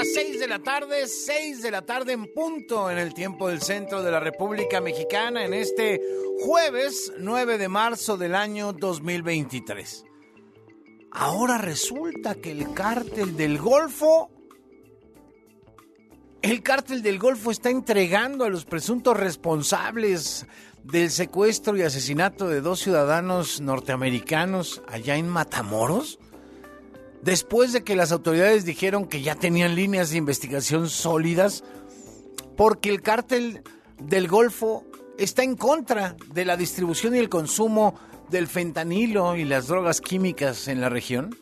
las 6 de la tarde, 6 de la tarde en punto en el tiempo del centro de la República Mexicana en este jueves 9 de marzo del año 2023. Ahora resulta que el cártel del Golfo el cártel del Golfo está entregando a los presuntos responsables del secuestro y asesinato de dos ciudadanos norteamericanos allá en Matamoros. Después de que las autoridades dijeron que ya tenían líneas de investigación sólidas, porque el cártel del Golfo está en contra de la distribución y el consumo del fentanilo y las drogas químicas en la región.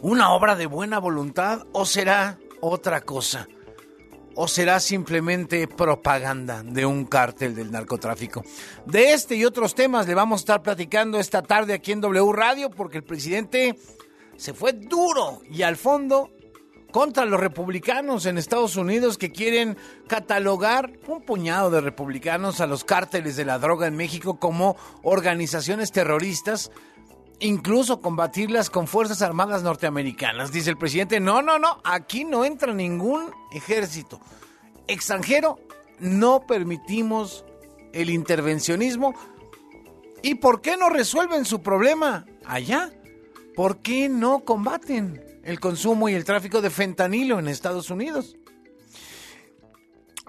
¿Una obra de buena voluntad o será otra cosa? o será simplemente propaganda de un cártel del narcotráfico? De este y otros temas le vamos a estar platicando esta tarde aquí en W Radio porque el presidente se fue duro y al fondo contra los republicanos en Estados Unidos que quieren catalogar un puñado de republicanos a los cárteles de la droga en México como organizaciones terroristas incluso combatirlas con Fuerzas Armadas norteamericanas. Dice el presidente, no, no, no, aquí no entra ningún ejército extranjero, no permitimos el intervencionismo. ¿Y por qué no resuelven su problema allá? ¿Por qué no combaten el consumo y el tráfico de fentanilo en Estados Unidos?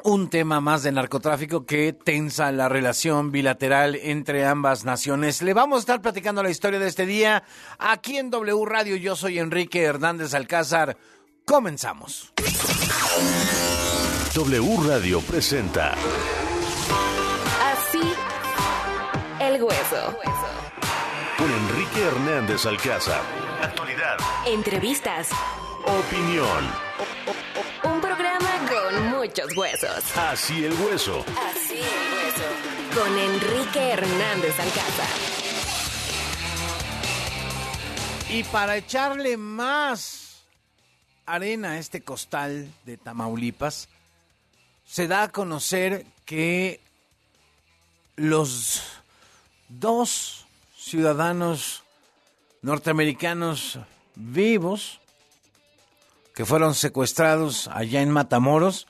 un tema más de narcotráfico que tensa la relación bilateral entre ambas naciones. Le vamos a estar platicando la historia de este día aquí en W Radio. Yo soy Enrique Hernández Alcázar. Comenzamos. W Radio presenta. Así el hueso. Con Hernández Alcázar. Actualidad. Entrevistas. Opinión muchos huesos. Así el hueso. Así el hueso. Con Enrique Hernández Alcázar. Y para echarle más arena a este costal de Tamaulipas, se da a conocer que los dos ciudadanos norteamericanos vivos que fueron secuestrados allá en Matamoros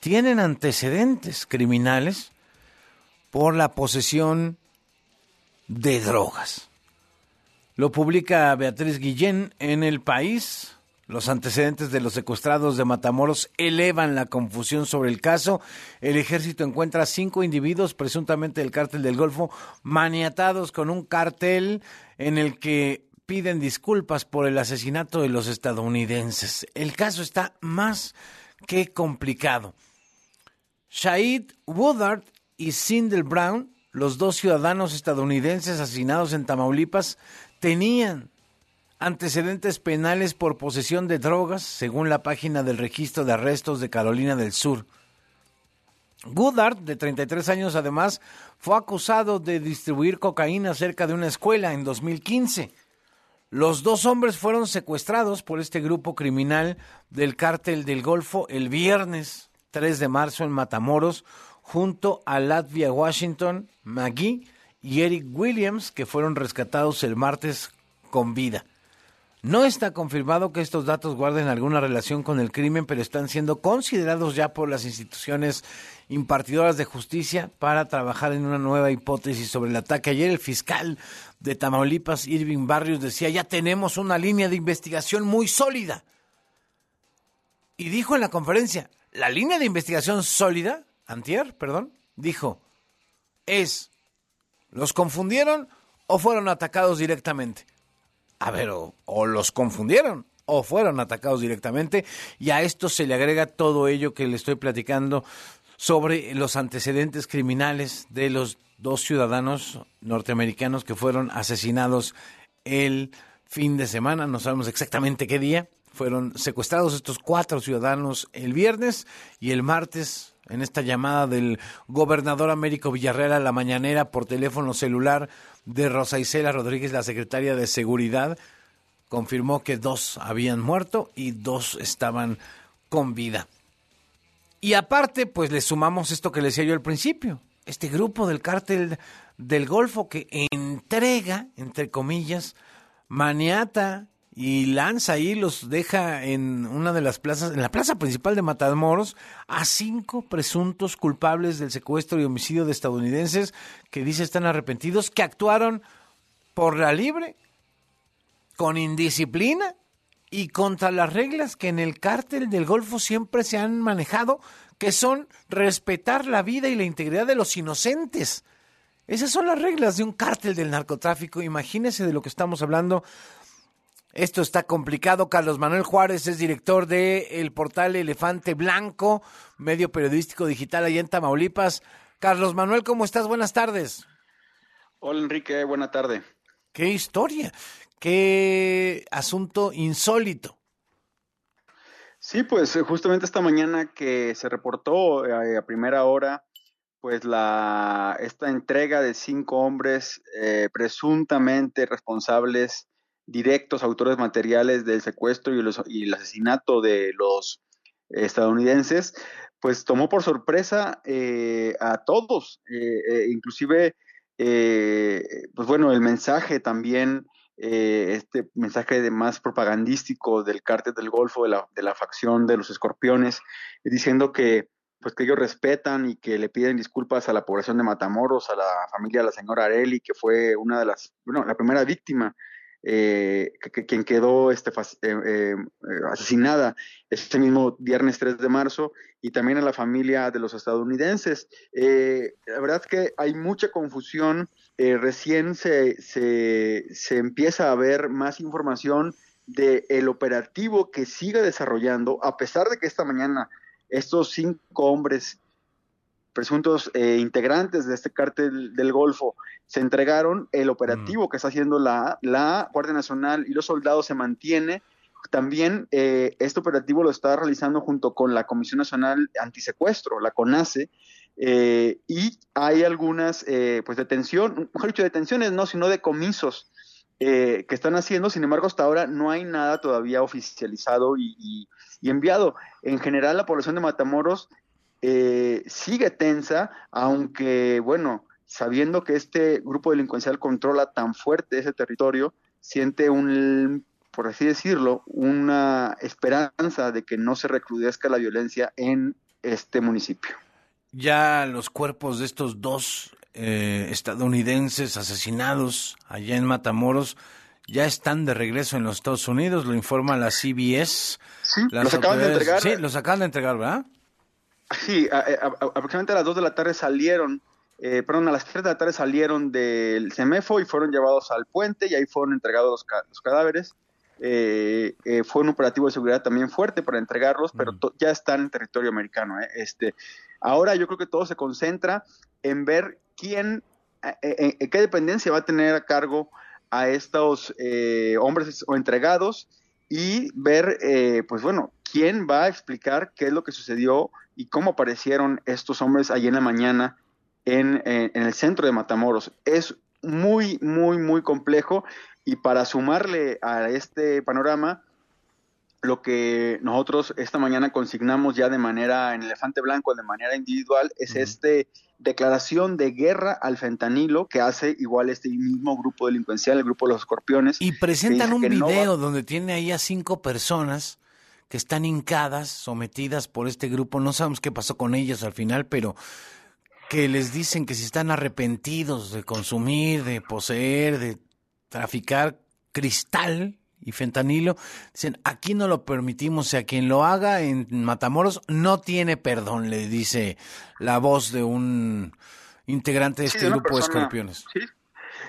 tienen antecedentes criminales por la posesión de drogas. Lo publica Beatriz Guillén en El País. Los antecedentes de los secuestrados de Matamoros elevan la confusión sobre el caso. El ejército encuentra cinco individuos, presuntamente del cártel del Golfo, maniatados con un cartel en el que piden disculpas por el asesinato de los estadounidenses. El caso está más que complicado. Shahid Woodard y Sindel Brown, los dos ciudadanos estadounidenses asesinados en Tamaulipas, tenían antecedentes penales por posesión de drogas, según la página del registro de arrestos de Carolina del Sur. Woodard, de 33 años además, fue acusado de distribuir cocaína cerca de una escuela en 2015. Los dos hombres fueron secuestrados por este grupo criminal del cártel del Golfo el viernes 3 de marzo en Matamoros, junto a Latvia Washington, McGee y Eric Williams, que fueron rescatados el martes con vida. No está confirmado que estos datos guarden alguna relación con el crimen, pero están siendo considerados ya por las instituciones impartidoras de justicia para trabajar en una nueva hipótesis sobre el ataque. Ayer el fiscal de Tamaulipas, Irving Barrios, decía, ya tenemos una línea de investigación muy sólida. Y dijo en la conferencia, la línea de investigación sólida, Antier, perdón, dijo, es, ¿los confundieron o fueron atacados directamente? A ver, o, o los confundieron o fueron atacados directamente y a esto se le agrega todo ello que le estoy platicando sobre los antecedentes criminales de los dos ciudadanos norteamericanos que fueron asesinados el fin de semana, no sabemos exactamente qué día, fueron secuestrados estos cuatro ciudadanos el viernes y el martes en esta llamada del gobernador Américo Villarreal a la mañanera por teléfono celular de Rosa Isela Rodríguez, la secretaria de Seguridad, confirmó que dos habían muerto y dos estaban con vida. Y aparte, pues le sumamos esto que le decía yo al principio, este grupo del cártel del Golfo que entrega, entre comillas, maniata y lanza ahí, los deja en una de las plazas, en la plaza principal de Matamoros, a cinco presuntos culpables del secuestro y homicidio de estadounidenses que dice están arrepentidos, que actuaron por la libre, con indisciplina y contra las reglas que en el cártel del Golfo siempre se han manejado, que son respetar la vida y la integridad de los inocentes. Esas son las reglas de un cártel del narcotráfico. Imagínese de lo que estamos hablando. Esto está complicado. Carlos Manuel Juárez es director del el portal Elefante Blanco, medio periodístico digital allá en Tamaulipas. Carlos Manuel, ¿cómo estás? Buenas tardes. Hola Enrique, buena tarde. Qué historia, qué asunto insólito. Sí, pues justamente esta mañana que se reportó eh, a primera hora, pues la esta entrega de cinco hombres eh, presuntamente responsables directos, autores materiales del secuestro y, los, y el asesinato de los estadounidenses, pues tomó por sorpresa eh, a todos, inclusive, pues bueno, el mensaje también eh, este mensaje de más propagandístico del cártel del Golfo, de la, de la facción de los escorpiones, diciendo que pues que ellos respetan y que le piden disculpas a la población de Matamoros, a la familia de la señora Areli, que fue una de las, bueno, la primera víctima, eh, quien quedó este, eh, asesinada este mismo viernes 3 de marzo, y también a la familia de los estadounidenses. la verdad es que hay mucha confusión eh, recién se, se, empieza a ver más información del el operativo que sigue desarrollando, a pesar de que esta mañana estos cinco hombres presuntos eh, integrantes de este cártel del Golfo se entregaron, el operativo mm. que está haciendo la, la Guardia Nacional y los soldados se mantiene. También eh, este operativo lo está realizando junto con la Comisión Nacional Antisecuestro, la CONACE, eh, y hay algunas, eh, pues, detención, mejor dicho, detenciones no, sino decomisos eh, que están haciendo. Sin embargo, hasta ahora no hay nada todavía oficializado y, enviado. En general, la población de Matamoros eh, sigue tensa, aunque, bueno, sabiendo que este grupo delincuencial controla tan fuerte ese territorio, siente un, por así decirlo, una esperanza de que no se recrudezca la violencia en este municipio ya los cuerpos de estos dos eh, estadounidenses asesinados allá en Matamoros ya están de regreso en los Estados Unidos, lo informa la CBS. Sí, los acaban de entregar. Sí, los acaban de entregar, ¿verdad? Sí, aproximadamente a las 2 de la tarde salieron, eh, perdón, a las 3 de la tarde salieron del CEMEFO y fueron llevados al puente y ahí fueron entregados los, cadáveres. Eh, fue un operativo de seguridad también fuerte para entregarlos, pero ya están en territorio americano. Este, Ahora yo creo que todo se concentra en ver quién, eh, eh, eh, qué dependencia va a tener a cargo a estos hombres o entregados y ver, pues bueno, quién va a explicar qué es lo que sucedió y cómo aparecieron estos hombres allí en la mañana en, en el centro de Matamoros. Es muy, muy, muy complejo y para sumarle a este panorama, lo que nosotros esta mañana consignamos ya de manera en elefante blanco, de manera individual, es este declaración de guerra al fentanilo que hace igual este mismo grupo delincuencial, el grupo de los escorpiones. Y presentan un video donde tiene ahí a cinco personas que están hincadas, sometidas por este grupo. No sabemos qué pasó con ellas al final, pero que les dicen que si están arrepentidos de consumir, de poseer, de traficar cristal, y fentanilo, dicen, aquí no lo permitimos, y a quien lo haga en Matamoros no tiene perdón, le dice la voz de un integrante de este grupo de escorpiones. Sí,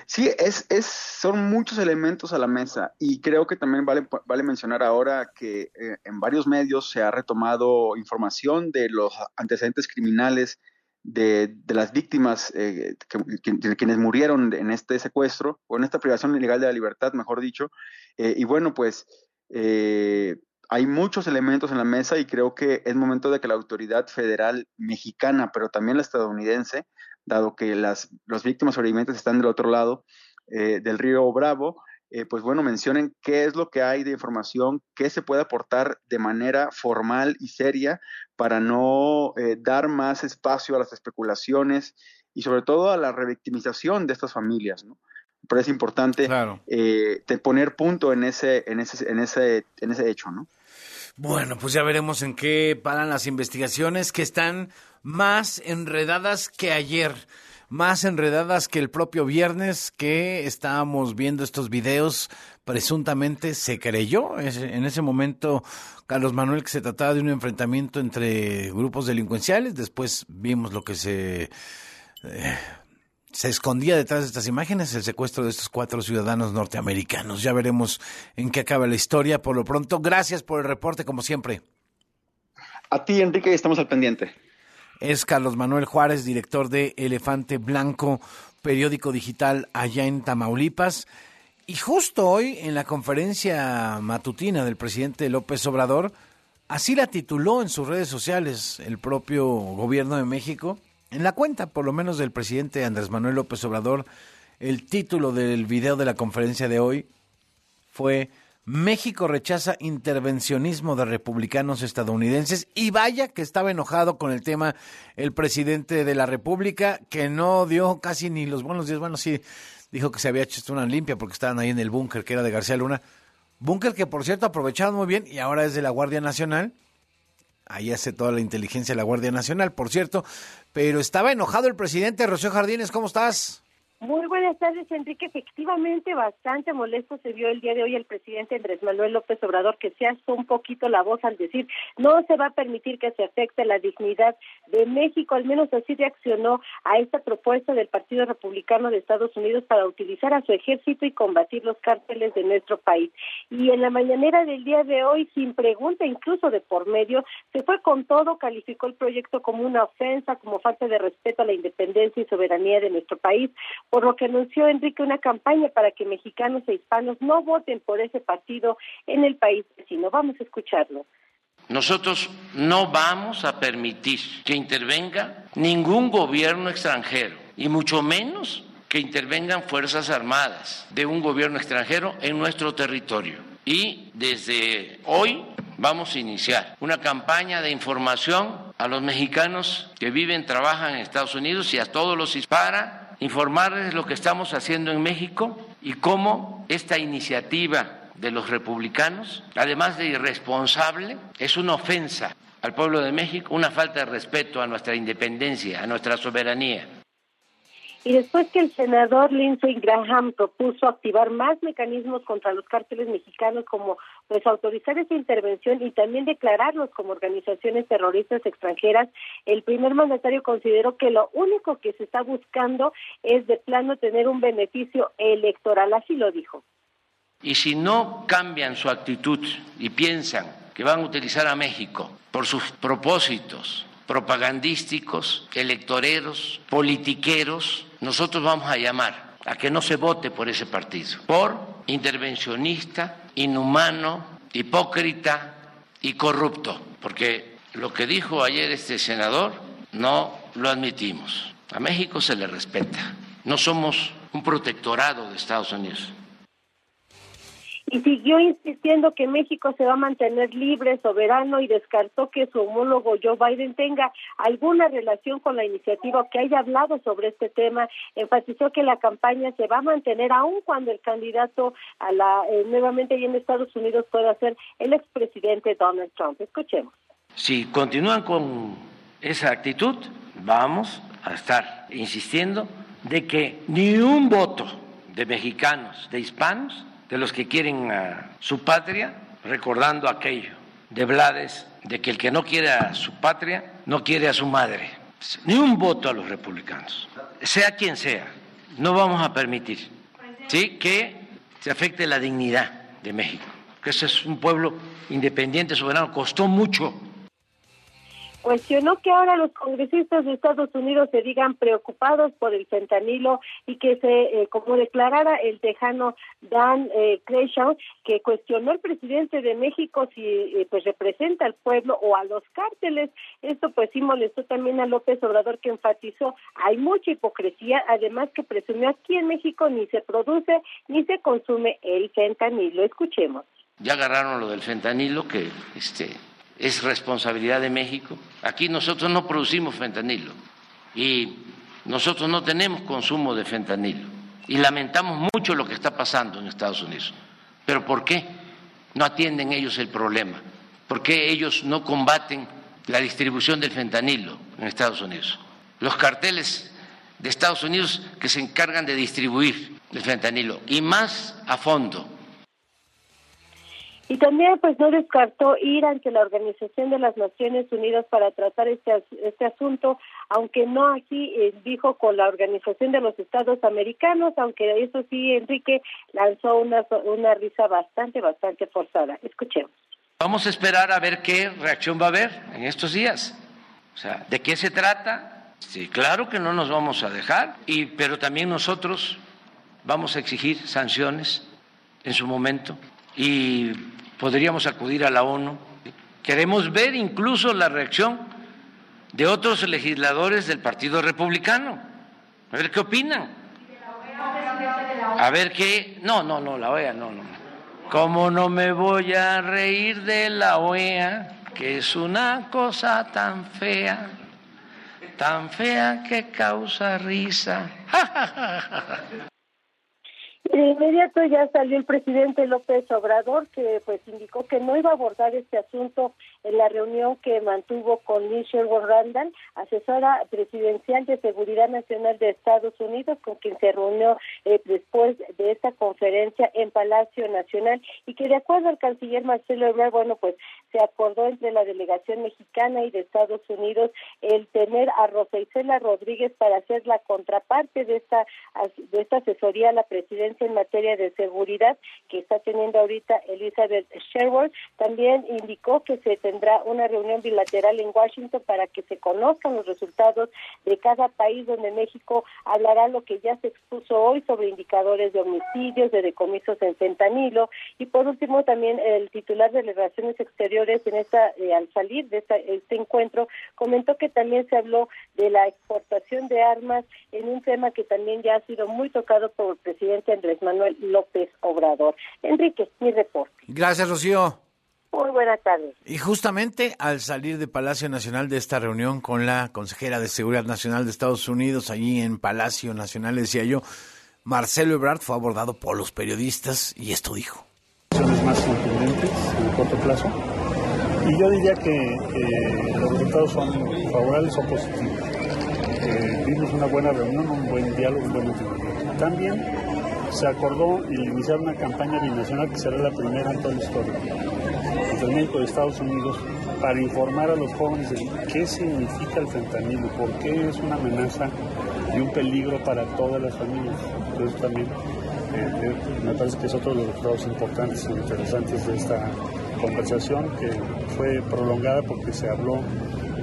sí es, es, son muchos elementos a la mesa y creo que también vale, vale mencionar ahora que eh, en varios medios se ha retomado información de los antecedentes criminales de, las víctimas eh, que, quienes murieron en este secuestro o en esta privación ilegal de la libertad, mejor dicho. Eh, y bueno, pues eh, hay muchos elementos en la mesa y creo que es momento de que la autoridad federal mexicana, pero también la estadounidense, dado que las, las víctimas sobrevivientes están del otro lado del río Bravo, eh, pues bueno, mencionen qué es lo que hay de información, qué se puede aportar de manera formal y seria para no eh, dar más espacio a las especulaciones y sobre todo a la revictimización de estas familias, ¿no? Me parece importante Claro. eh, poner punto en ese, en ese, en ese, en ese hecho, ¿no? Bueno, pues ya veremos en qué paran las investigaciones que están más enredadas que ayer, más enredadas que el propio viernes que estábamos viendo estos videos. Presuntamente se creyó en ese momento, Carlos Manuel, que se trataba de un enfrentamiento entre grupos delincuenciales. Después vimos lo que se se escondía detrás de estas imágenes el secuestro de estos cuatro ciudadanos norteamericanos. Ya veremos en qué acaba la historia. Por lo pronto, gracias por el reporte, como siempre. A ti, Enrique, estamos al pendiente. Es Carlos Manuel Juárez, director de Elefante Blanco, periódico digital allá en Tamaulipas. Y justo hoy, en la conferencia matutina del presidente López Obrador, así la tituló en sus redes sociales el propio gobierno de México. En la cuenta, por lo menos, del presidente Andrés Manuel López Obrador, el título del video de la conferencia de hoy fue México rechaza intervencionismo de republicanos estadounidenses y vaya que estaba enojado con el tema el presidente de la República que no dio casi ni los buenos días, bueno sí dijo que se había hecho una limpia porque estaban ahí en el búnker que era de García Luna, búnker que por cierto aprovecharon muy bien y ahora es de la Guardia Nacional. Ahí hace toda la inteligencia de la Guardia Nacional, por cierto. Pero estaba enojado el presidente. Rocío Jardines, ¿cómo estás? Muy buenas tardes, Enrique. Efectivamente, bastante molesto se vio el día de hoy el presidente Andrés Manuel López Obrador, que se alzó un poquito la voz al decir no se va a permitir que se afecte la dignidad de México. Al menos así reaccionó a esta propuesta del Partido Republicano de Estados Unidos para utilizar a su ejército y combatir los cárteles de nuestro país. Y en la mañanera del día de hoy, sin pregunta incluso de por medio, se fue con todo, calificó el proyecto como una ofensa, como falta de respeto a la independencia y soberanía de nuestro país por lo que anunció Enrique una campaña para que mexicanos e hispanos no voten por ese partido en el país vecino. Vamos a escucharlo. Nosotros no vamos a permitir que intervenga ningún gobierno extranjero y mucho menos que intervengan fuerzas armadas de un gobierno extranjero en nuestro territorio. Y desde hoy vamos a iniciar una campaña de información a los mexicanos que viven, trabajan en Estados Unidos y a todos los para informarles lo que estamos haciendo en México y cómo esta iniciativa de los republicanos, además de irresponsable, es una ofensa al pueblo de México, una falta de respeto a nuestra independencia, a nuestra soberanía. Y después que el senador Lindsey Graham propuso activar más mecanismos contra los cárteles mexicanos, como pues autorizar esa intervención y también declararlos como organizaciones terroristas extranjeras, el primer mandatario consideró que lo único que se está buscando es de plano tener un beneficio electoral, así lo dijo. Y si no cambian su actitud y piensan que van a utilizar a México por sus propósitos propagandísticos, electoreros, politiqueros, nosotros vamos a llamar a que no se vote por ese partido, por intervencionista, inhumano, hipócrita y corrupto, porque lo que dijo ayer este senador no lo admitimos. A México se le respeta, no somos un protectorado de Estados Unidos y siguió insistiendo que México se va a mantener libre, soberano y descartó que su homólogo Joe Biden tenga alguna relación con la iniciativa que haya hablado sobre este tema. Enfatizó que la campaña se va a mantener aun cuando el candidato a la eh, nuevamente en Estados Unidos pueda ser el expresidente Donald Trump. Escuchemos. Si continúan con esa actitud, vamos a estar insistiendo de que ni un voto de mexicanos, de hispanos, de los que quieren a su patria, recordando aquello de Blades, de que el que no quiere a su patria, no quiere a su madre. Ni un voto a los republicanos, sea quien sea, no vamos a permitir ¿sí? que se afecte la dignidad de México, que ese es un pueblo independiente, soberano, costó mucho cuestionó que ahora los congresistas de Estados Unidos se digan preocupados por el fentanilo y que se, eh, como declarara el tejano Dan eh, Crenshaw, que cuestionó al presidente de México si eh, pues representa al pueblo o a los cárteles. Esto pues sí molestó también a López Obrador que enfatizó hay mucha hipocresía, además que presumió aquí en México ni se produce ni se consume el fentanilo. Escuchemos. Ya agarraron lo del fentanilo que este es responsabilidad de México. Aquí nosotros no producimos fentanilo y nosotros no tenemos consumo de fentanilo. y lamentamos mucho lo que está pasando en Estados Unidos. Pero ¿por qué no atienden ellos el problema? ¿Por qué ellos no combaten la distribución del fentanilo en Estados Unidos? Los carteles de Estados Unidos que se encargan de distribuir el fentanilo y más a fondo. Y también pues no descartó ir ante la Organización de las Naciones Unidas para tratar este, este asunto, aunque no aquí eh, dijo con la Organización de los Estados Americanos, aunque eso sí Enrique lanzó una, una risa bastante, bastante forzada. Escuchemos. Vamos a esperar a ver qué reacción va a haber en estos días. O sea, ¿de qué se trata? Sí, claro que no nos vamos a dejar, y, pero también nosotros vamos a exigir sanciones en su momento y podríamos acudir a la ONU. Queremos ver incluso la reacción de otros legisladores del Partido Republicano, a ver qué opinan. A ver qué... No, no, no, la OEA, no, no. ¿Cómo no me voy a reír de la OEA, que es una cosa tan fea, tan fea que causa risa? De inmediato ya salió el presidente López Obrador, que pues indicó que no iba a abordar este asunto en la reunión que mantuvo con Liz Sherwood Randall, asesora presidencial de Seguridad Nacional de Estados Unidos, con quien se reunió eh, después de esta conferencia en Palacio Nacional, y que de acuerdo al canciller Marcelo Ebrard, bueno, pues se acordó entre la delegación mexicana y de Estados Unidos el tener a Rosa Rodríguez para ser la contraparte de esta, de esta asesoría a la presidencia en materia de seguridad que está teniendo ahorita Elizabeth Sherwood. También indicó que se tendrá una reunión bilateral en Washington para que se conozcan los resultados de cada país donde México hablará lo que ya se expuso hoy sobre indicadores de homicidios, de decomisos en fentanilo y por último también el titular de Relaciones Exteriores en esta eh, al salir de este encuentro comentó que también se habló de la exportación de armas en un tema que también ya ha sido muy tocado por el presidente Andrés Manuel López Obrador. Enrique, mi reporte. Gracias, Rocío. Muy buenas tardes. Y justamente al salir de Palacio Nacional de esta reunión con la consejera de Seguridad Nacional de Estados Unidos, allí en Palacio Nacional, decía yo, Marcelo Ebrard fue abordado por los periodistas y esto dijo. más contundentes en corto plazo. Y yo diría que los resultados son favorables o positivos. Eh, vimos una buena reunión, un buen diálogo, un buen entendimiento. También se acordó iniciar una campaña binacional que será la primera en toda la historia entre México y Estados Unidos para informar a los jóvenes de qué significa el fentanilo, por qué es una amenaza y un peligro para todas las familias. Entonces también eh, eh, me parece que es otro de los resultados importantes e interesantes de esta conversación que fue prolongada porque se habló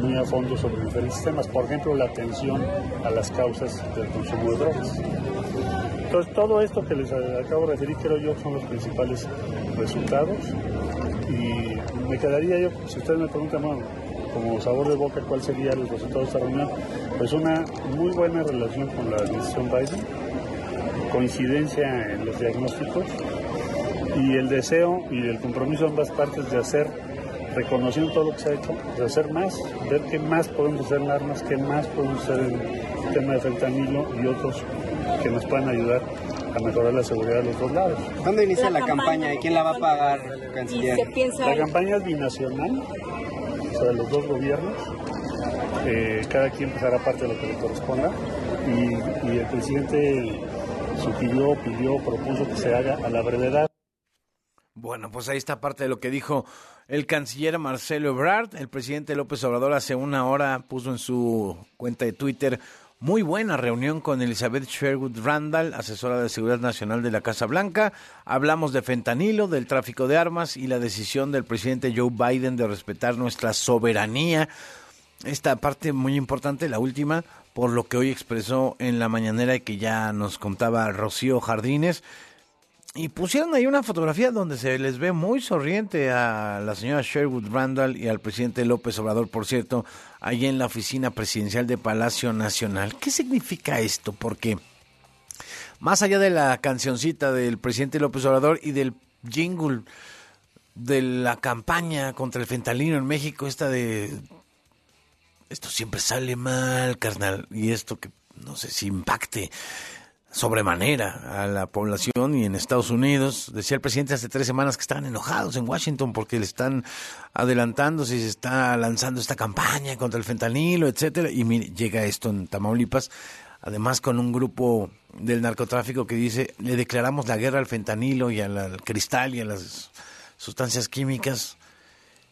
muy a fondo sobre diferentes temas, por ejemplo la atención a las causas del consumo de drogas. Entonces, todo esto que les acabo de referir, creo yo, son los principales resultados. Y me quedaría yo, si ustedes me preguntan, como sabor de boca, cuál sería el resultado de esta reunión, pues una muy buena relación con la administración Biden, coincidencia en los diagnósticos y el deseo y el compromiso de ambas partes de hacer, reconociendo todo lo que se ha hecho, de hacer más, ver qué más podemos hacer en armas, qué más podemos hacer en el tema de fentanilo y otros que nos puedan ayudar a mejorar la seguridad de los dos lados. ¿Cuándo inicia la, campaña y quién la va a pagar, canciller? La campaña es binacional, o sea, de los dos gobiernos. Eh, cada quien empezará parte de lo que le corresponda y, y el presidente sugirió, pidió, propuso que se haga a la brevedad. Bueno, pues ahí está parte de lo que dijo el canciller Marcelo Ebrard. El presidente López Obrador hace una hora puso en su cuenta de Twitter muy buena reunión con Elizabeth Sherwood Randall, asesora de Seguridad Nacional de la Casa Blanca. Hablamos de fentanilo, del tráfico de armas y la decisión del presidente Joe Biden de respetar nuestra soberanía. Esta parte muy importante, la última, por lo que hoy expresó en la mañanera y que ya nos contaba Rocío Jardines, y pusieron ahí una fotografía donde se les ve muy sonriente a la señora Sherwood Randall y al presidente López Obrador, por cierto, ahí en la oficina presidencial de Palacio Nacional. ¿Qué significa esto? Porque más allá de la cancioncita del presidente López Obrador y del jingle de la campaña contra el fentalino en México, esta de esto siempre sale mal, carnal, y esto que no sé si impacte sobremanera a la población y en Estados Unidos. Decía el presidente hace tres semanas que estaban enojados en Washington porque le están adelantándose y se está lanzando esta campaña contra el fentanilo, etcétera. Y mire, llega esto en Tamaulipas, además con un grupo del narcotráfico que dice le declaramos la guerra al fentanilo y al cristal y a las sustancias químicas.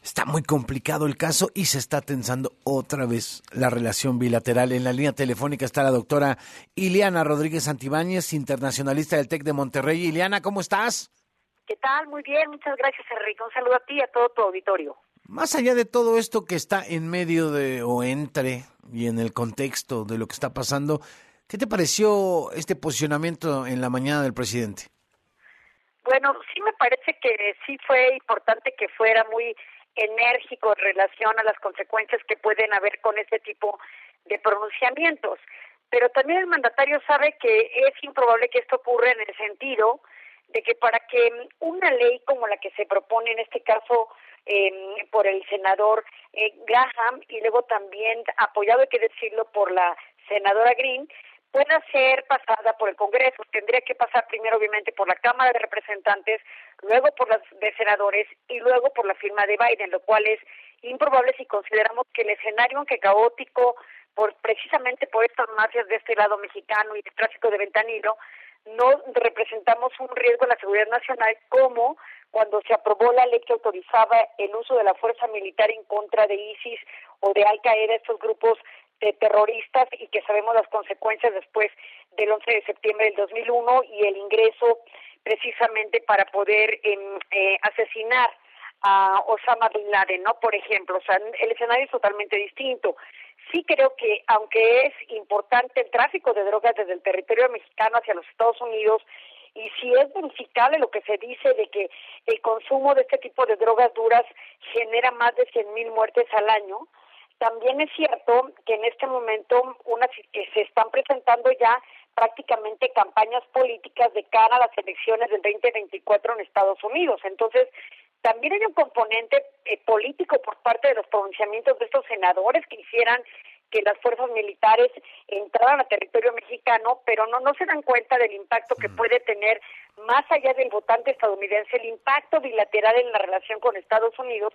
Está muy complicado el caso y se está tensando otra vez la relación bilateral. En la línea telefónica está la doctora Ileana Rodríguez Santibáñez, internacionalista del TEC de Monterrey. Ileana, ¿cómo estás? ¿Qué tal? Muy bien, muchas gracias, Enrique. Un saludo a ti y a todo tu auditorio. Más allá de todo esto que está en medio de o entre y en el contexto de lo que está pasando, ¿qué te pareció este posicionamiento en la mañana del presidente? Bueno, sí me parece que sí fue importante que fuera muy enérgico en relación a las consecuencias que pueden haber con este tipo de pronunciamientos. Pero también el mandatario sabe que es improbable que esto ocurra en el sentido de que para que una ley como la que se propone en este caso eh, por el senador eh, Graham y luego también apoyado, hay que decirlo, por la senadora Green, pueda ser pasada por el Congreso. Tendría que pasar primero, obviamente, por la Cámara de Representantes, luego por las de senadores y luego por la firma de Biden, lo cual es improbable si consideramos que el escenario, aunque caótico, por precisamente por estas mafias de este lado mexicano y el tráfico de ventanilo, no representamos un riesgo a la seguridad nacional como cuando se aprobó la ley que autorizaba el uso de la fuerza militar en contra de ISIS o de Al Qaeda, estos grupos de terroristas y que sabemos las consecuencias después del 11 de septiembre del 2001 y el ingreso precisamente para poder em, eh, asesinar a Osama Bin Laden, ¿no? Por ejemplo, o sea, el escenario es totalmente distinto. Sí creo que, aunque es importante el tráfico de drogas desde el territorio mexicano hacia los Estados Unidos, y si es verificable lo que se dice de que el consumo de este tipo de drogas duras genera más de 100.000 muertes al año, también es cierto que en este momento una, que se están presentando ya prácticamente campañas políticas de cara a las elecciones del 2024 en Estados Unidos. Entonces, también hay un componente eh, político por parte de los pronunciamientos de estos senadores que hicieran que las fuerzas militares entraran a territorio mexicano, pero no, no se dan cuenta del impacto que puede tener más allá del votante estadounidense, el impacto bilateral en la relación con Estados Unidos,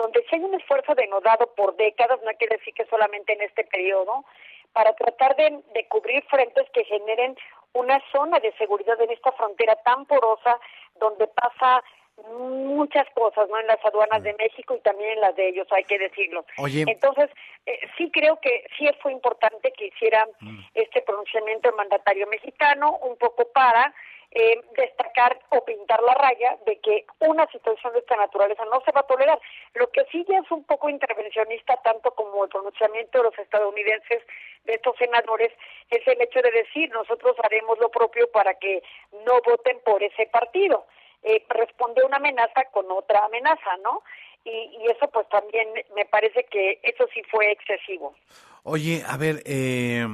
donde si hay un esfuerzo denodado por décadas, no quiere decir que solamente en este periodo, para tratar de, de cubrir frentes que generen una zona de seguridad en esta frontera tan porosa, donde pasa muchas cosas, ¿no? En las aduanas de México y también en las de ellos, hay que decirlo. Entonces, eh, sí creo que sí fue importante que hiciera mm. este pronunciamiento el mandatario mexicano, un poco para eh, destacar o pintar la raya de que una situación de esta naturaleza no se va a tolerar. Lo que sí ya es un poco intervencionista, tanto como el pronunciamiento de los estadounidenses, de estos senadores, es el hecho de decir nosotros haremos lo propio para que no voten por ese partido. Eh, responde una amenaza con otra amenaza, ¿no? Y, y, eso pues también me parece que eso sí fue excesivo. Oye, a ver, eh,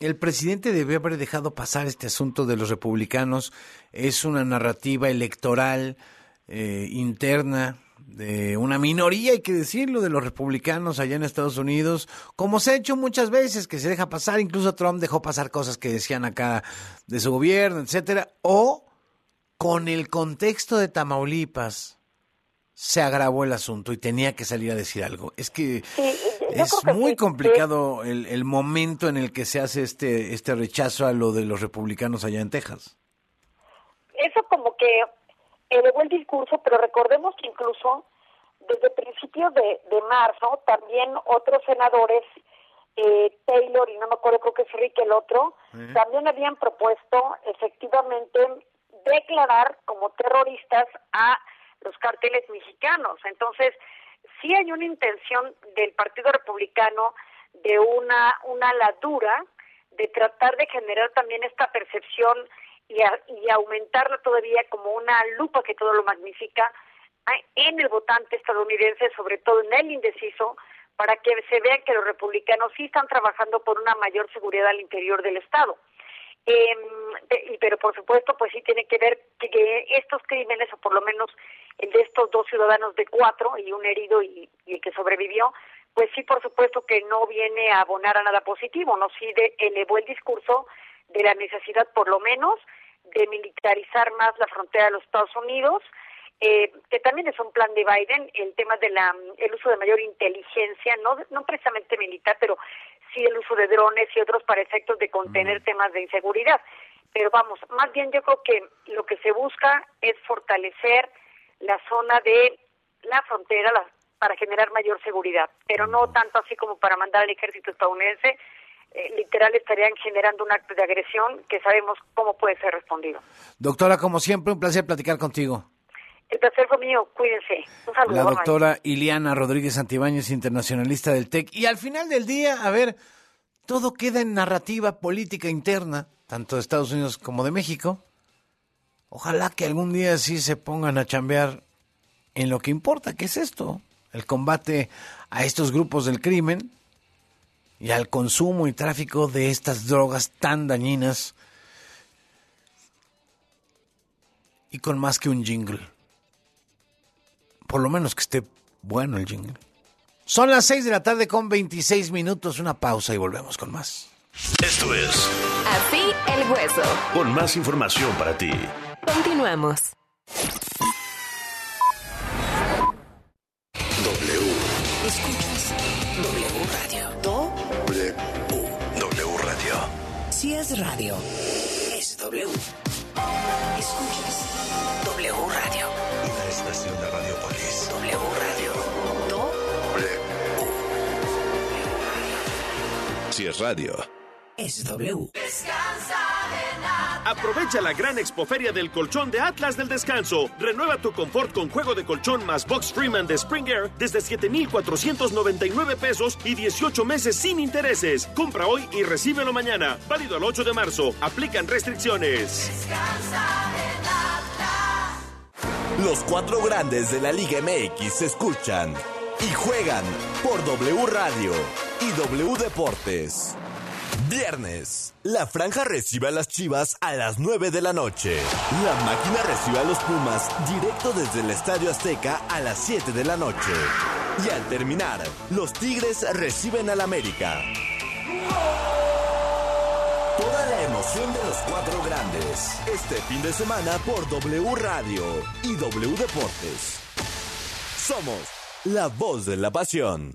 el presidente debe haber dejado pasar este asunto de los republicanos. Es una narrativa electoral eh, interna de una minoría, hay que decirlo, de los republicanos allá en Estados Unidos, como se ha hecho muchas veces, que se deja pasar, incluso Trump dejó pasar cosas que decían acá de su gobierno, etcétera, o con el contexto de Tamaulipas se agravó el asunto y tenía que salir a decir algo. Es que es muy complicado el, el, momento en el que se hace este, este rechazo a lo de los republicanos allá en Texas. Eso como que elevó el discurso, pero recordemos que incluso desde principios de, de marzo también otros senadores, eh, Taylor y no me acuerdo, creo que es Rick el otro, también habían propuesto efectivamente declarar como terroristas a los carteles mexicanos. Entonces, sí hay una intención del Partido Republicano de una, una ladura de tratar de generar también esta percepción y, y aumentarla todavía como una lupa que todo lo magnifica en el votante estadounidense, sobre todo en el indeciso, para que se vea que los republicanos sí están trabajando por una mayor seguridad al interior del Estado. Eh, pero por supuesto, pues sí tiene que ver que, estos crímenes, o por lo menos el de estos dos ciudadanos de cuatro y un herido y, el que sobrevivió, pues sí, por supuesto que no viene a abonar a nada positivo, no sí de, elevó el discurso de la necesidad, por lo menos, de militarizar más la frontera de los Estados Unidos, eh, que también es un plan de Biden, el tema del el uso de mayor inteligencia, no, no precisamente militar, pero sí el uso de drones y otros para efectos de contener temas de inseguridad. Pero vamos, más bien yo creo que lo que se busca es fortalecer la zona de la frontera para generar mayor seguridad, pero no tanto así como para mandar al ejército estadounidense. Eh, literal estarían generando un acto de agresión que sabemos cómo puede ser respondido. Doctora, como siempre, un placer platicar contigo. El placer fue mío, cuídense. Un saludo. La doctora Iliana Rodríguez Antibáñez, internacionalista del TEC. Y al final del día, a ver, todo queda en narrativa política interna, tanto de Estados Unidos como de México. Ojalá que algún día sí se pongan a chambear en lo que importa, que es esto, el combate a estos grupos del crimen y al consumo y tráfico de estas drogas tan dañinas y con más que un jingle. Por lo menos que esté bueno el jingle. Son las 6 de la tarde con 26 minutos, una pausa y volvemos con más. Esto es Así el hueso. con más información para ti. Continuamos. W. Escuchas W Radio. Do W. W Radio. si es radio, es W. Escuchas W Radio. Estación de Radiopolis. W Radio. Do Si es radio. es W. Aprovecha la gran expoferia del colchón de Atlas del Descanso. Renueva tu confort con juego de colchón más Box Freeman de Spring Air desde 7,499 pesos y 18 meses sin intereses. Compra hoy y recíbelo mañana. Válido al 8 de marzo. Aplican restricciones. Los cuatro grandes de la Liga MX se escuchan y juegan por W Radio y W Deportes. Viernes. La franja recibe a las Chivas a las 9 de la noche. La máquina recibe a los Pumas directo desde el Estadio Azteca a las 7 de la noche. Y al terminar, los Tigres reciben al América. De los cuatro grandes. Este fin de semana por W Radio y W Deportes. Somos la voz de la pasión.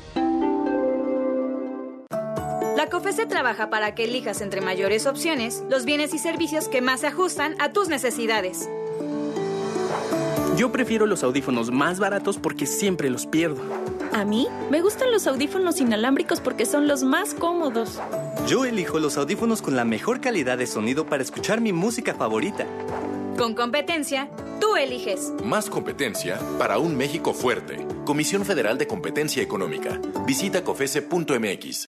La COFESE trabaja para que elijas entre mayores opciones los bienes y servicios que más se ajustan a tus necesidades. Yo prefiero los audífonos más baratos porque siempre los pierdo. A mí me gustan los audífonos inalámbricos porque son los más cómodos. Yo elijo los audífonos con la mejor calidad de sonido para escuchar mi música favorita. Con competencia, tú eliges. Más competencia para un México fuerte. Comisión Federal de Competencia Económica. Visita cofese.mx.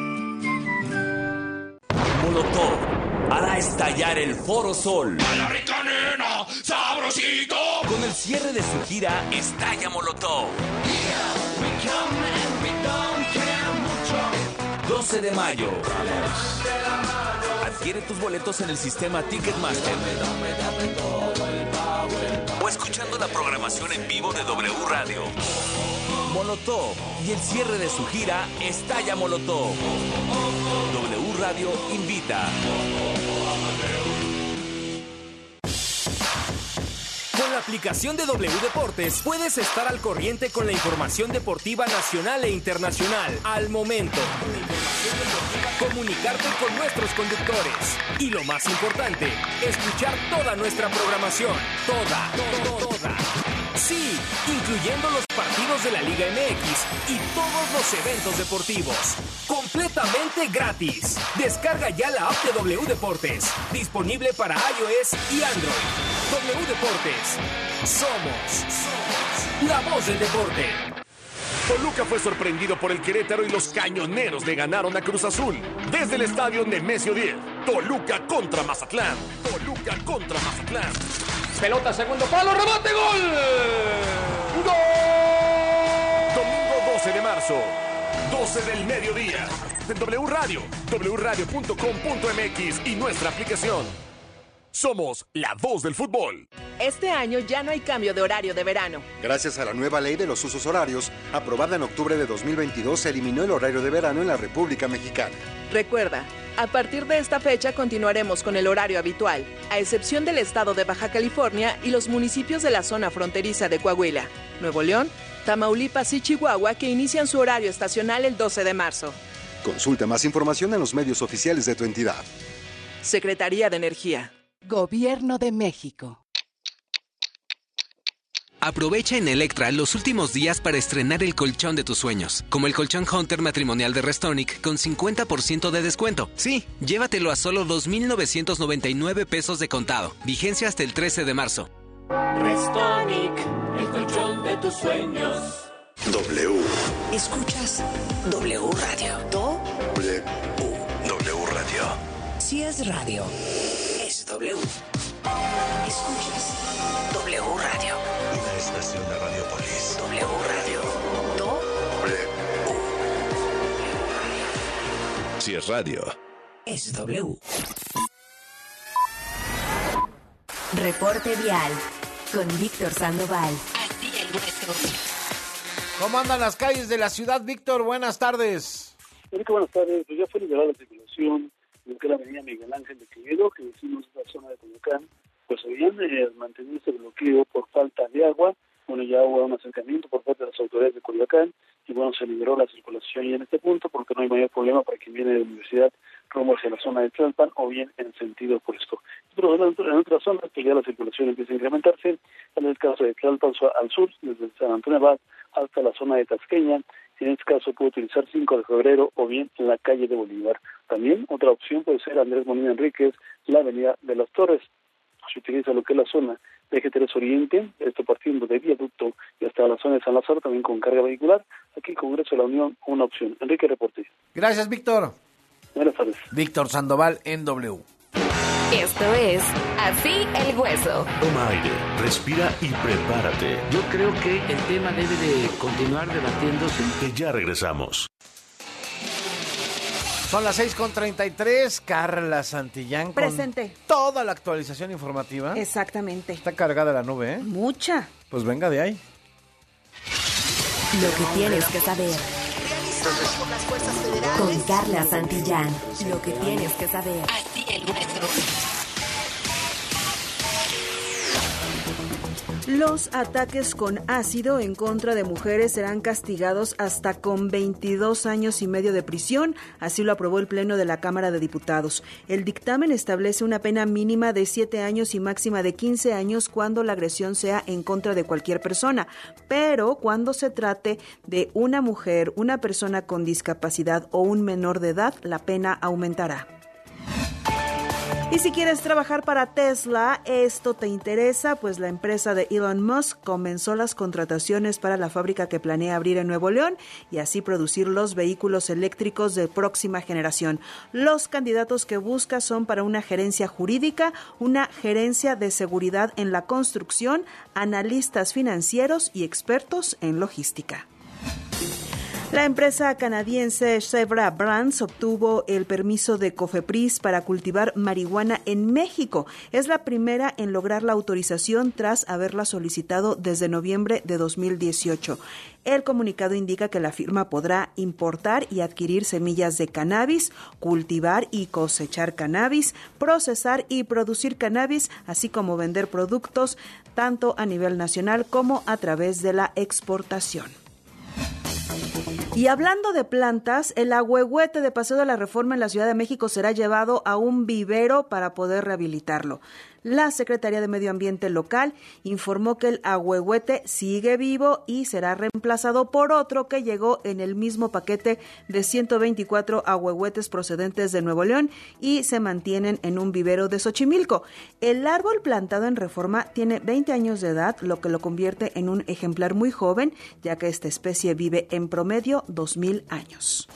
Molotov hará estallar el Foro Sol. sabrosito. Con el cierre de su gira Estalla Molotov. 12 de mayo. Adquiere tus boletos en el sistema Ticketmaster. O escuchando la programación en vivo de W Radio. Molotov y el cierre de su gira Estalla Molotov. W Radio invita. Con la aplicación de W Deportes puedes estar al corriente con la información deportiva nacional e internacional al momento. Comunicarte con nuestros conductores. Y lo más importante, escuchar toda nuestra programación. Toda, toda, toda. Sí, incluyendo los partidos de la Liga MX y todos los eventos deportivos. Completamente gratis. Descarga ya la app de W Deportes. Disponible para iOS y Android. W Deportes. Somos, somos la voz del deporte. Toluca fue sorprendido por el Querétaro y los cañoneros le ganaron a Cruz Azul. Desde el estadio Nemesio 10. Toluca contra Mazatlán. Toluca contra Mazatlán. Pelota, segundo palo, remate, gol. Domingo 12 de marzo. 12 del mediodía. En W Radio, wradio.com.mx y nuestra aplicación. Somos la voz del fútbol. Este año ya no hay cambio de horario de verano. Gracias a la nueva ley de los usos horarios, aprobada en octubre de 2022, se eliminó el horario de verano en la República Mexicana. Recuerda, a partir de esta fecha continuaremos con el horario habitual, a excepción del estado de Baja California y los municipios de la zona fronteriza de Coahuila, Nuevo León, Tamaulipas y Chihuahua que inician su horario estacional el 12 de marzo. Consulta más información en los medios oficiales de tu entidad. Secretaría de Energía. Gobierno de México. Aprovecha en Electra los últimos días para estrenar el colchón de tus sueños, como el colchón Hunter matrimonial de Restonic con 50% de descuento. Sí, llévatelo a solo 2.999 pesos de contado. Vigencia hasta el 13 de marzo. Restonic, el colchón de tus sueños. W. Escuchas W Radio. Do. W. W Radio. Si es radio, es W. Escuchas W Radio. Estación de Radiopolis. W Radio. Do. W. Si es radio. Es W. Reporte vial con Víctor Sandoval. Así el hueso. ¿Cómo andan las calles de la ciudad, Víctor? Buenas tardes. Enrique, buenas tardes. Pues ya fue liberada la circulación lo que es la avenida Miguel Ángel de Quevedo, que decimos la zona de Coyoacán, pues habían eh, mantenido este bloqueo por falta de agua. Bueno, ya hubo un acercamiento por parte de las autoridades de Coyoacán y bueno, se liberó la circulación y en este punto porque no hay mayor problema para quien viene de la universidad rumbo hacia la zona de Tlalpan o bien en sentido opuesto. Pero en, otras zonas que ya la circulación empieza a incrementarse, en el caso de Tlalpan al sur, desde San Antonio Abad hasta la zona de Tasqueña, en este caso puede utilizar 5 de febrero o bien en la calle de Bolívar. También otra opción puede ser Andrés Molina Enríquez, la avenida de las Torres. Se utiliza lo que es la zona de Eje 3 Oriente, esto partiendo de viaducto y hasta la zona de San Lázaro, también con carga vehicular. Aquí Congreso de la Unión, una opción. Enrique Reporte. Gracias, Víctor. Buenas tardes. Víctor Sandoval en W. Esto es Así el Hueso. Toma aire, respira y prepárate. Yo creo que el tema debe de continuar debatiéndose. Que ya regresamos. Son las 6.33, Carla Santillán con Presente. toda la actualización informativa. Exactamente. Está cargada la nube, ¿eh? Mucha. Pues venga de ahí. Lo que tienes que saber. Con Carla Santillán. Lo que tienes que saber. Así el hueso. Los ataques con ácido en contra de mujeres serán castigados hasta con 22 años y medio de prisión, así lo aprobó el Pleno de la Cámara de Diputados. El dictamen establece una pena mínima de 7 años y máxima de 15 años cuando la agresión sea en contra de cualquier persona, pero cuando se trate de una mujer, una persona con discapacidad o un menor de edad, la pena aumentará. Y si quieres trabajar para Tesla, esto te interesa, pues la empresa de Elon Musk comenzó las contrataciones para la fábrica que planea abrir en Nuevo León y así producir los vehículos eléctricos de próxima generación. Los candidatos que busca son para una gerencia jurídica, una gerencia de seguridad en la construcción, analistas financieros y expertos en logística. La empresa canadiense Zebra Brands obtuvo el permiso de Cofepris para cultivar marihuana en México. Es la primera en lograr la autorización tras haberla solicitado desde noviembre de 2018. El comunicado indica que la firma podrá importar y adquirir semillas de cannabis, cultivar y cosechar cannabis, procesar y producir cannabis, así como vender productos tanto a nivel nacional como a través de la exportación. Y hablando de plantas, el agüehuete de Paseo de la Reforma en la Ciudad de México será llevado a un vivero para poder rehabilitarlo. La Secretaría de Medio Ambiente local informó que el agüehuete sigue vivo y será reemplazado por otro que llegó en el mismo paquete de 124 agüehuetes procedentes de Nuevo León y se mantienen en un vivero de Xochimilco. El árbol plantado en reforma tiene 20 años de edad, lo que lo convierte en un ejemplar muy joven, ya que esta especie vive en promedio 2.000 años.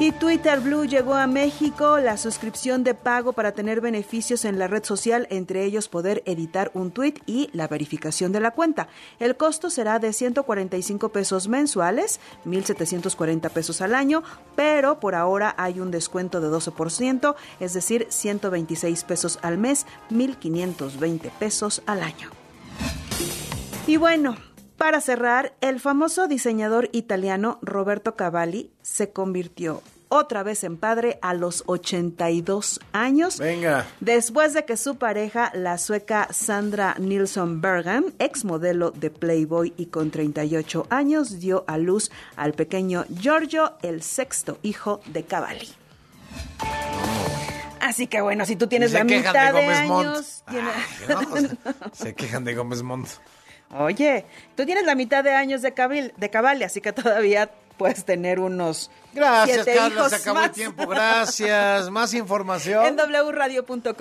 Y Twitter Blue llegó a México la suscripción de pago para tener beneficios en la red social, entre ellos poder editar un tweet y la verificación de la cuenta. El costo será de 145 pesos mensuales, 1.740 pesos al año, pero por ahora hay un descuento de 12%, es decir, 126 pesos al mes, 1.520 pesos al año. Y bueno, para cerrar, el famoso diseñador italiano Roberto Cavalli se convirtió otra vez en padre a los 82 años. Venga. Después de que su pareja, la sueca Sandra Nilsson Bergen, ex modelo de Playboy y con 38 años, dio a luz al pequeño Giorgio, el sexto hijo de Cavalli. Así que bueno, si tú tienes Se la mitad de de, Gómez Montt. años, tiene- Se quejan de Gómez Montt. Oye, tú tienes la mitad de años de, Cabil, de Cavalli, así que todavía puedes tener unos Gracias, siete Carla. hijos Se acabó el más. tiempo. Gracias. Más información. En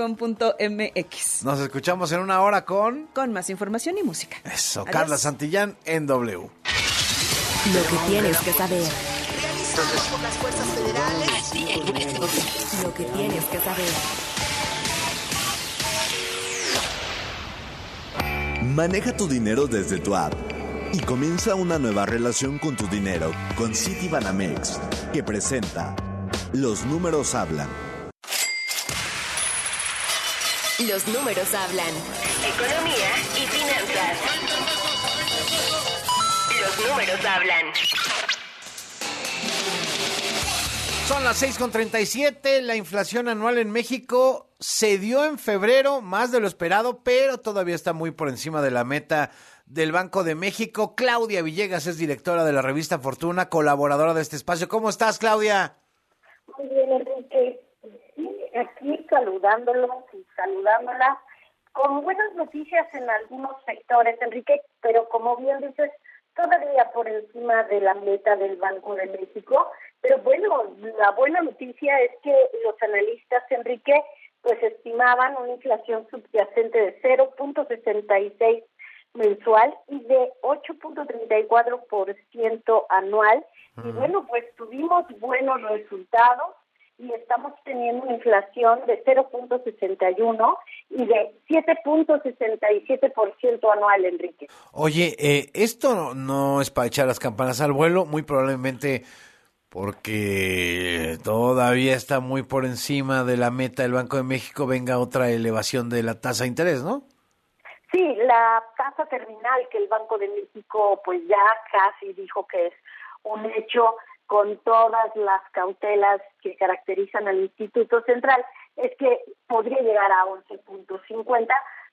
wradio.com.mx. Nos escuchamos en una hora con. Con más información y música. Eso, Adiós. Carla Santillán en W. Lo que tienes que saber. Lo que tienes que saber. Maneja tu dinero desde tu app y comienza una nueva relación con tu dinero con Citibanamex, que presenta Los números hablan. Los números hablan. Economía y finanzas. Los números hablan. Son las 6.37. La inflación anual en México se dio en febrero, más de lo esperado, pero todavía está muy por encima de la meta del Banco de México. Claudia Villegas es directora de la revista Fortuna, colaboradora de este espacio. ¿Cómo estás, Claudia? Muy bien, Enrique. Aquí saludándolos y saludándolas con buenas noticias en algunos sectores, Enrique, pero como bien dices, todavía por encima de la meta del Banco de México. Pero bueno, la buena noticia es que los analistas, Enrique, pues estimaban una inflación subyacente de 0.66 mensual y de 8.34% anual. Y bueno, pues tuvimos buenos resultados y estamos teniendo una inflación de 0.61 y de 7.67% anual, Enrique. Oye, eh, esto no, no es para echar las campanas al vuelo, muy probablemente porque todavía está muy por encima de la meta del Banco de México, venga otra elevación de la tasa de interés, ¿no? Sí, la tasa terminal que el Banco de México pues ya casi dijo que es un hecho con todas las cautelas que caracterizan al Instituto Central es que podría llegar a 11.50,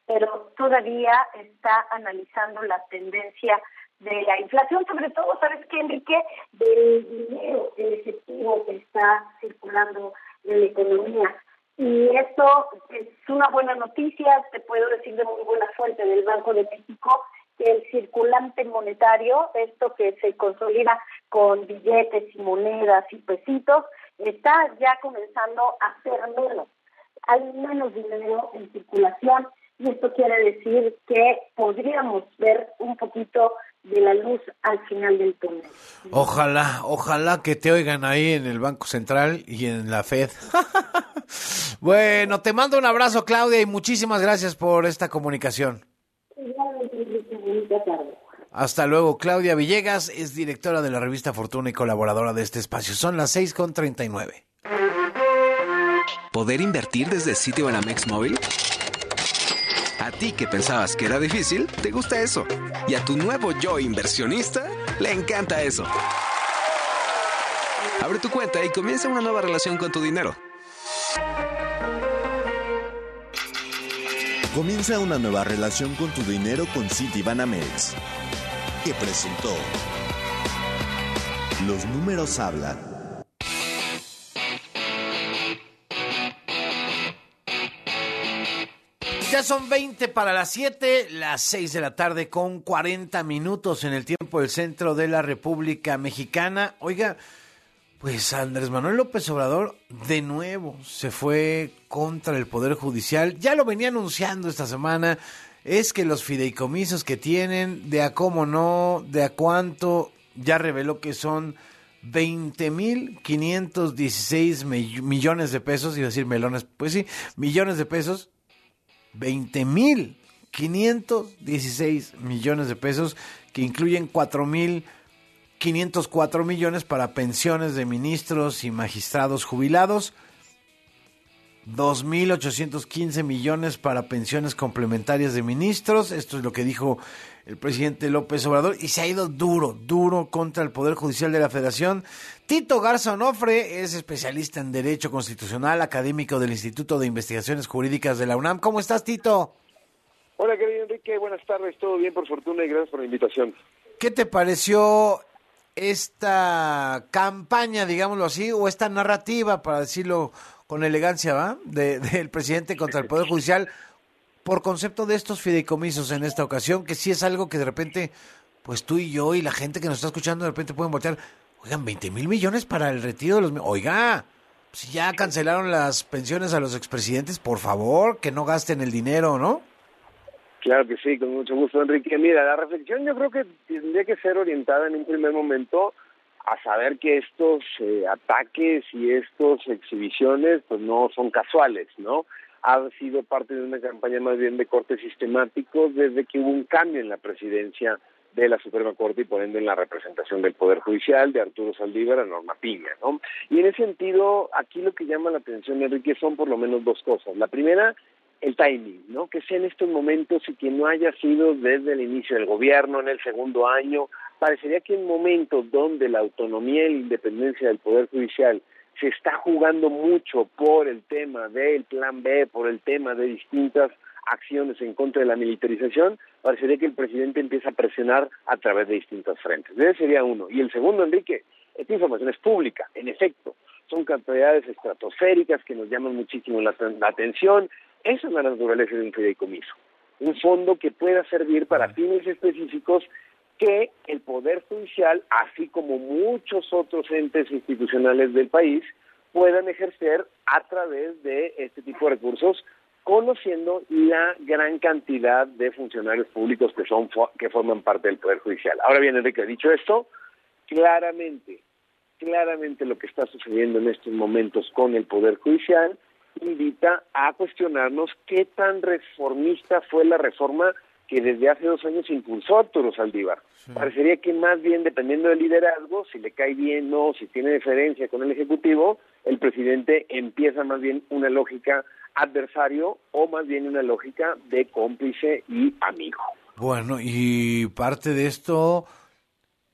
pero todavía está analizando la tendencia de la inflación, sobre todo, ¿sabes qué, Enrique? Del dinero, el efectivo que está circulando en la economía. Y esto es una buena noticia, te puedo decir de muy buena fuente del Banco de México, que el circulante monetario, esto que se consolida con billetes y monedas y pesitos, está ya comenzando a ser menos. Hay menos dinero en circulación y esto quiere decir que podríamos ver un poquito de la luz al final del túnel. Ojalá, ojalá que te oigan ahí en el Banco Central y en la Fed. bueno, te mando un abrazo, Claudia, y muchísimas gracias por esta comunicación. Hasta luego. Claudia Villegas es directora de la revista Fortuna y colaboradora de este espacio. Son las 6 con 39. ¿Poder invertir desde sitio Banamex móvil? A ti que pensabas que era difícil, te gusta eso. Y a tu nuevo yo inversionista, le encanta eso. Abre tu cuenta y comienza una nueva relación con tu dinero. Comienza una nueva relación con tu dinero con Citibanamex. Que presentó. Los números hablan. Son 20 para las 7, las 6 de la tarde con 40 minutos en el tiempo del centro de la República Mexicana. Oiga, pues Andrés Manuel López Obrador de nuevo se fue contra el Poder Judicial. Ya lo venía anunciando esta semana. Es que los fideicomisos que tienen, de a cómo no, de a cuánto, ya reveló que son 20.516 millones de pesos, iba a decir melones, pues sí, millones de pesos 20 mil 516 millones de pesos que incluyen 4 mil 504 millones para pensiones de ministros y magistrados jubilados, 2.815 millones para pensiones complementarias de ministros, esto es lo que dijo el presidente López Obrador, y se ha ido duro, duro contra el Poder Judicial de la Federación. Tito Garza Onofre es especialista en Derecho Constitucional, académico del Instituto de Investigaciones Jurídicas de la UNAM. ¿Cómo estás, Tito? Hola, querido Enrique, buenas tardes, todo bien por fortuna y gracias por la invitación. ¿Qué te pareció esta campaña, digámoslo así, o esta narrativa, para decirlo con elegancia, ¿va? del presidente contra el Poder Judicial por concepto de estos fideicomisos en esta ocasión, que sí es algo que de repente, pues tú y yo y la gente que nos está escuchando de repente pueden voltear, oigan, 20 mil millones para el retiro de los... Oiga, si ya cancelaron las pensiones a los expresidentes, por favor, que no gasten el dinero, ¿no? Claro que sí, con mucho gusto, Enrique. Mira, la reflexión yo creo que tendría que ser orientada en un primer momento a saber que estos eh, ataques y estas exhibiciones pues no son casuales, ¿no? Ha sido parte de una campaña más bien de corte sistemático desde que hubo un cambio en la presidencia de la Suprema Corte y por ende en la representación del Poder Judicial, de Arturo Saldívar a Norma Piña, ¿no? Y en ese sentido, aquí lo que llama la atención, Enrique, son por lo menos dos cosas. La primera el timing, ¿no? Que sea en estos momentos y que no haya sido desde el inicio del gobierno, en el segundo año. Parecería que en momentos donde la autonomía y la independencia del Poder Judicial se está jugando mucho por el tema del Plan B, por el tema de distintas acciones en contra de la militarización, parecería que el presidente empieza a presionar a través de distintos frentes. Ese sería uno. Y el segundo, Enrique, esta información es pública, en efecto. Son cantidades estratosféricas que nos llaman muchísimo la atención esa es la naturaleza de un fideicomiso. Un fondo que pueda servir para fines específicos que el Poder Judicial, así como muchos otros entes institucionales del país, puedan ejercer a través de este tipo de recursos, conociendo la gran cantidad de funcionarios públicos que son que forman parte del Poder Judicial. Ahora bien, Enrique, dicho esto, claramente, claramente lo que está sucediendo en estos momentos con el Poder Judicial invita a cuestionarnos qué tan reformista fue la reforma que desde hace dos años impulsó Arturo Saldívar. Parecería que más bien dependiendo del liderazgo, si le cae bien o si tiene diferencia con el Ejecutivo, el presidente empieza más bien una lógica adversario o más bien una lógica de cómplice y amigo. Bueno, y parte de esto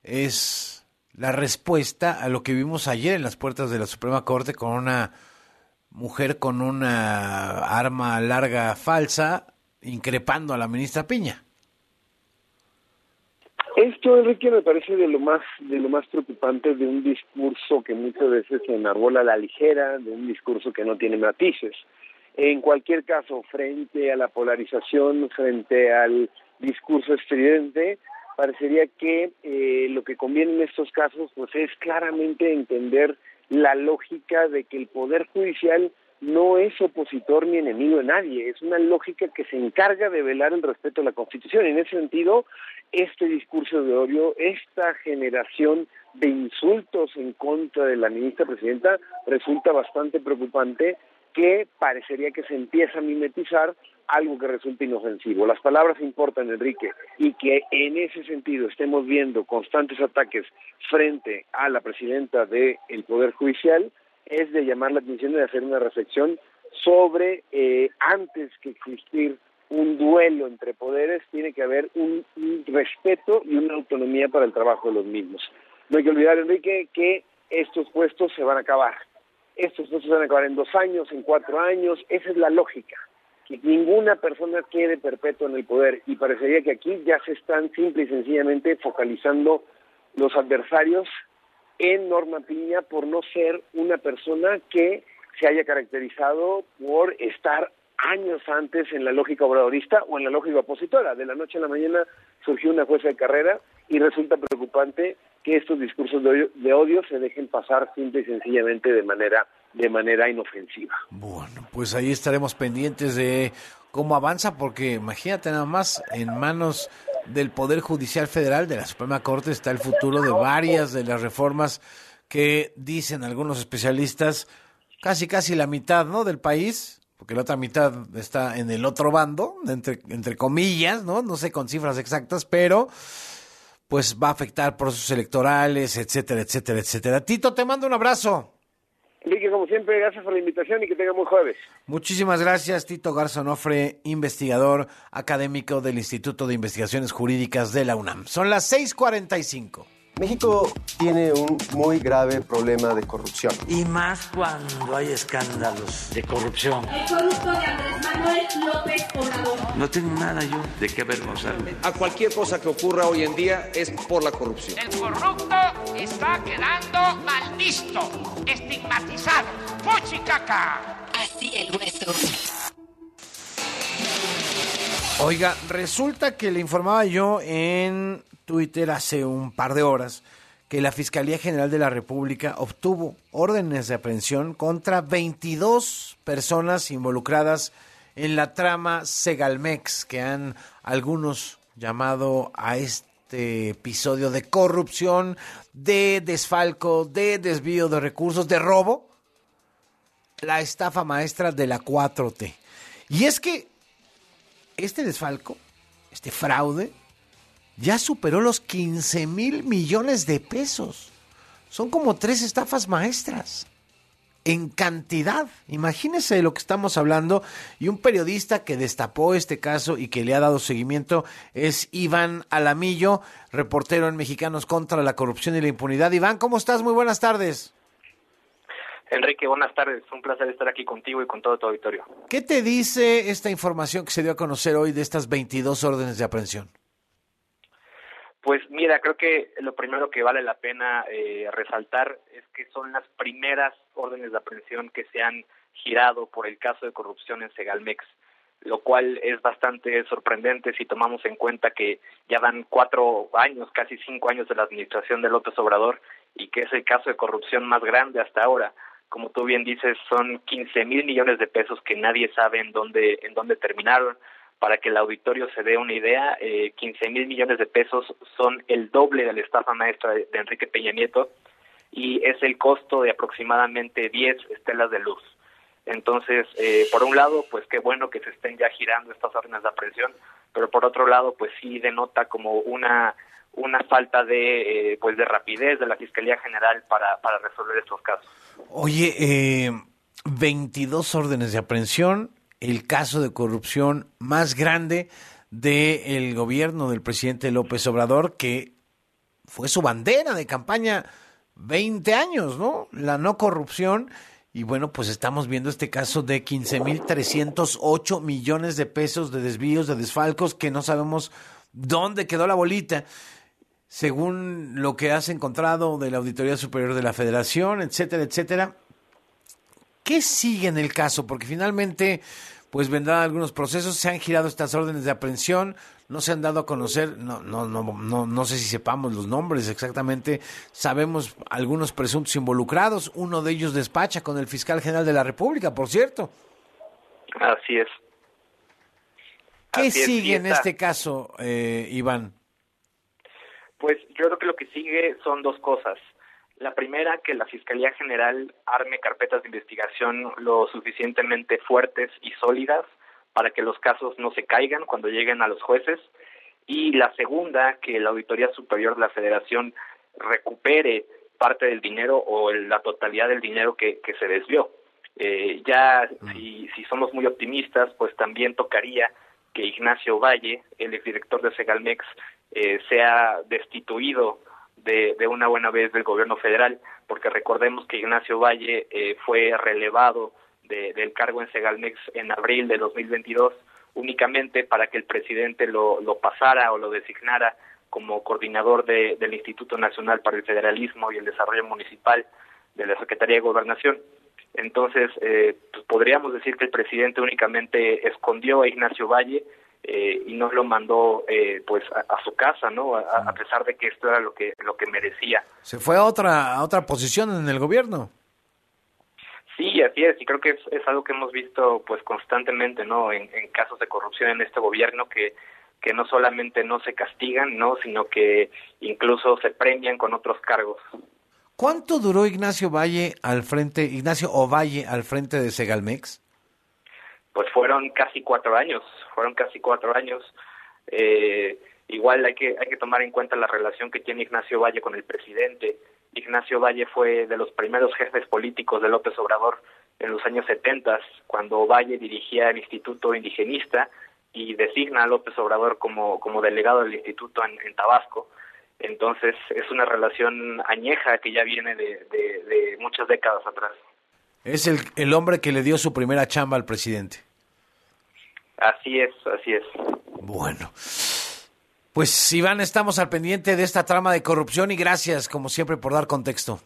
es la respuesta a lo que vimos ayer en las puertas de la Suprema Corte con una mujer con una arma larga falsa increpando a la ministra Piña. Esto, Enrique, me parece de lo más de lo más preocupante de un discurso que muchas veces se enarbola a la ligera, de un discurso que no tiene matices. En cualquier caso, frente a la polarización, frente al discurso estridente, parecería que eh, lo que conviene en estos casos pues es claramente entender la lógica de que el Poder Judicial no es opositor ni enemigo de nadie, es una lógica que se encarga de velar el respeto a la Constitución. En ese sentido, este discurso de odio, esta generación de insultos en contra de la ministra presidenta resulta bastante preocupante que parecería que se empieza a mimetizar algo que resulta inofensivo. Las palabras importan, Enrique, y que en ese sentido estemos viendo constantes ataques frente a la presidenta del Poder Judicial es de llamar la atención y de hacer una reflexión sobre eh, antes que existir un duelo entre poderes, tiene que haber un, respeto y una autonomía para el trabajo de los mismos. No hay que olvidar, Enrique, que estos puestos se van a acabar. Estos puestos se van a acabar en dos años, en cuatro años. Esa es la lógica que ninguna persona quede perpetua en el poder y parecería que aquí ya se están simple y sencillamente focalizando los adversarios en Norma Piña por no ser una persona que se haya caracterizado por estar años antes en la lógica obradorista o en la lógica opositora. De la noche a la mañana surgió una jueza de carrera y resulta preocupante que estos discursos de odio, de odio se dejen pasar simple y sencillamente de manera de manera inofensiva. Bueno, pues ahí estaremos pendientes de cómo avanza, porque imagínate nada más en manos del Poder Judicial Federal, de la Suprema Corte, está el futuro de varias de las reformas que dicen algunos especialistas, casi casi la mitad ¿no? del país, porque la otra mitad está en el otro bando, entre, entre comillas, ¿no? No sé con cifras exactas, pero pues va a afectar procesos electorales, etcétera, etcétera, etcétera. Tito, te mando un abrazo. Enrique, como siempre, gracias por la invitación y que tenga buen jueves. Muchísimas gracias, Tito Garzonofre, investigador académico del Instituto de Investigaciones Jurídicas de la UNAM. Son las 6:45. México tiene un muy grave problema de corrupción. Y más cuando hay escándalos de corrupción. El corrupto de Andrés Manuel López Obrador. No tengo nada yo de qué avergonzarme. A cualquier cosa que ocurra hoy en día es por la corrupción. El corrupto está quedando mal visto, estigmatizado. ¡Fuchicaca! Así el hueso. Oiga, resulta que le informaba yo en Twitter hace un par de horas que la Fiscalía General de la República obtuvo órdenes de aprehensión contra 22 personas involucradas en la trama Segalmex, que han algunos llamado a este episodio de corrupción, de desfalco, de desvío de recursos, de robo, la estafa maestra de la 4T. Y es que este desfalco, este fraude, ya superó los 15 mil millones de pesos. Son como tres estafas maestras. En cantidad. Imagínese de lo que estamos hablando. Y un periodista que destapó este caso y que le ha dado seguimiento es Iván Alamillo, reportero en Mexicanos contra la Corrupción y la Impunidad. Iván, ¿cómo estás? Muy buenas tardes. Enrique, buenas tardes. Un placer estar aquí contigo y con todo tu auditorio. ¿Qué te dice esta información que se dio a conocer hoy de estas 22 órdenes de aprehensión? Pues mira, creo que lo primero que vale la pena eh, resaltar es que son las primeras órdenes de aprehensión que se han girado por el caso de corrupción en Segalmex, lo cual es bastante sorprendente si tomamos en cuenta que ya van cuatro años, casi cinco años de la administración de López Obrador y que es el caso de corrupción más grande hasta ahora. Como tú bien dices, son 15 mil millones de pesos que nadie sabe en dónde, en dónde terminaron para que el auditorio se dé una idea, eh, 15 mil millones de pesos son el doble de la estafa maestra de, Enrique Peña Nieto y es el costo de aproximadamente 10 estelas de luz. Entonces, eh, por un lado, pues qué bueno que se estén ya girando estas órdenes de aprehensión, pero por otro lado, pues sí denota como una una falta de eh, pues de rapidez de la Fiscalía General para, para resolver estos casos. Oye, eh, 22 órdenes de aprehensión, el caso de corrupción más grande del gobierno del presidente López Obrador, que fue su bandera de campaña 20 años, ¿no? La no corrupción. Y bueno, pues estamos viendo este caso de 15.308 millones de pesos de desvíos, de desfalcos, que no sabemos dónde quedó la bolita, según lo que has encontrado de la Auditoría Superior de la Federación, etcétera, etcétera. ¿Qué sigue en el caso? Porque finalmente, pues vendrán algunos procesos, se han girado estas órdenes de aprehensión, no se han dado a conocer, no, no, no, no, no sé si sepamos los nombres exactamente, sabemos algunos presuntos involucrados, uno de ellos despacha con el fiscal general de la República, por cierto. Así es. ¿Qué Así sigue en este caso, eh, Iván? Pues yo creo que lo que sigue son dos cosas. La primera, que la Fiscalía General arme carpetas de investigación lo suficientemente fuertes y sólidas para que los casos no se caigan cuando lleguen a los jueces. Y la segunda, que la Auditoría Superior de la Federación recupere parte del dinero o la totalidad del dinero que, que se desvió. Eh, ya si, si somos muy optimistas, pues también tocaría que Ignacio Valle, el exdirector de Segalmex, eh, sea destituido de, de, una buena vez del gobierno federal, porque recordemos que Ignacio Valle eh, fue relevado de, del cargo en Segalmex en abril de 2022 únicamente para que el presidente lo, lo pasara o lo designara como coordinador de, del Instituto Nacional para el Federalismo y el Desarrollo Municipal de la Secretaría de Gobernación. Entonces, eh, pues podríamos decir que el presidente únicamente escondió a Ignacio Valle eh, y no lo mandó eh, pues a, a, su casa, ¿no? A, a, pesar de que esto era lo que lo que merecía. Se fue a otra a otra posición en el gobierno. Sí, así es, y creo que es, es algo que hemos visto pues constantemente, ¿no? En, en, casos de corrupción en este gobierno que que no solamente no se castigan, ¿no? Sino que incluso se premian con otros cargos. ¿Cuánto duró Ignacio Valle al frente, Ignacio Ovalle al frente de Segalmex? Pues fueron casi cuatro años, fueron casi cuatro años. Eh, igual hay que hay que tomar en cuenta la relación que tiene Ignacio Valle con el presidente. Ignacio Valle fue de los primeros jefes políticos de López Obrador en los años 70, cuando Valle dirigía el Instituto Indigenista y designa a López Obrador como, como delegado del instituto en, Tabasco. Entonces es una relación añeja que ya viene de, de muchas décadas atrás. Es el, el, hombre que le dio su primera chamba al presidente. Así es, así es. Bueno. Pues Iván, estamos al pendiente de esta trama de corrupción y gracias, como siempre, por dar contexto.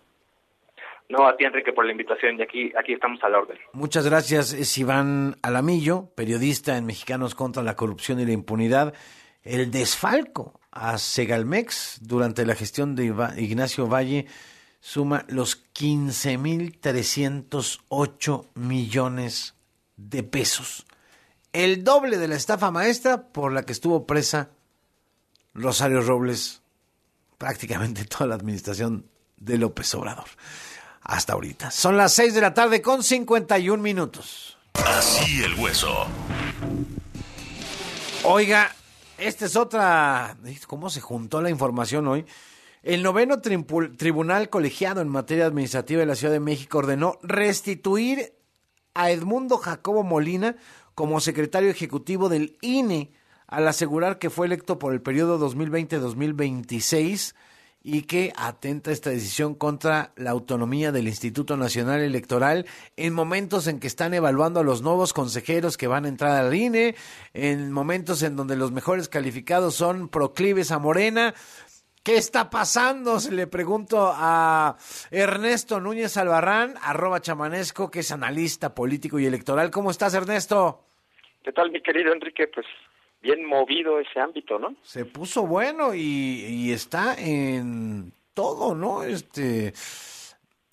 No, a ti Enrique por la invitación y aquí, aquí estamos a la orden. Muchas gracias. Es Iván Alamillo, periodista en Mexicanos contra la Corrupción y la Impunidad. El desfalco a Segalmex durante la gestión de Ignacio Valle suma los 15.308 millones de pesos. El doble de la estafa maestra por la que estuvo presa Rosario Robles prácticamente toda la administración de López Obrador hasta ahorita. Son las 6 de la tarde con 51 minutos. Así el hueso. Oiga, esta es otra... ¿Cómo se juntó la información hoy? El noveno tribunal colegiado en materia administrativa de la Ciudad de México ordenó restituir a Edmundo Jacobo Molina como secretario ejecutivo del INE al asegurar que fue electo por el periodo 2020-2026 y que atenta esta decisión contra la autonomía del Instituto Nacional Electoral en momentos en que están evaluando a los nuevos consejeros que van a entrar al INE, en momentos en donde los mejores calificados son proclives a Morena. ¿Qué está pasando? Se le pregunto a Ernesto Núñez Albarrán, arroba chamanesco, que es analista político y electoral. ¿Cómo estás, Ernesto? ¿Qué tal, mi querido Enrique? Pues bien movido ese ámbito, ¿no? Se puso bueno y, y está en todo, ¿no? Este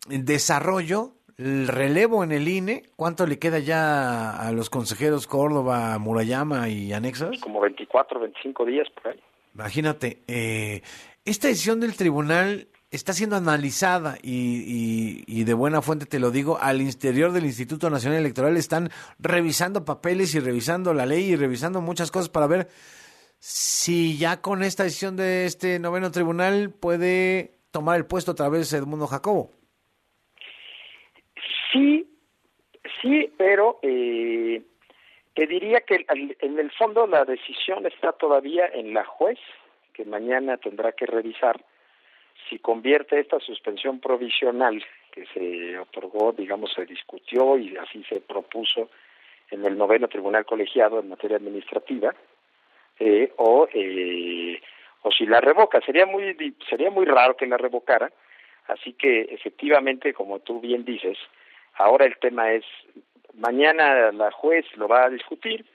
en desarrollo, el relevo en el INE, ¿cuánto le queda ya a los consejeros Córdoba, Murayama y anexas? Como 24, 25 días por ahí. Imagínate, eh, esta decisión del tribunal está siendo analizada y, de buena fuente te lo digo, al interior del Instituto Nacional Electoral están revisando papeles y revisando la ley y revisando muchas cosas para ver si ya con esta decisión de este noveno tribunal puede tomar el puesto otra vez Edmundo Jacobo. Sí, sí, pero eh, te diría que en el fondo la decisión está todavía en la juez, que mañana tendrá que revisar si convierte esta suspensión provisional que se otorgó, digamos, se discutió y así se propuso en el noveno tribunal colegiado en materia administrativa, eh, o eh, o si la revoca sería muy sería muy raro que la revocara, así que efectivamente, como tú bien dices, ahora el tema es mañana la juez lo va a discutir,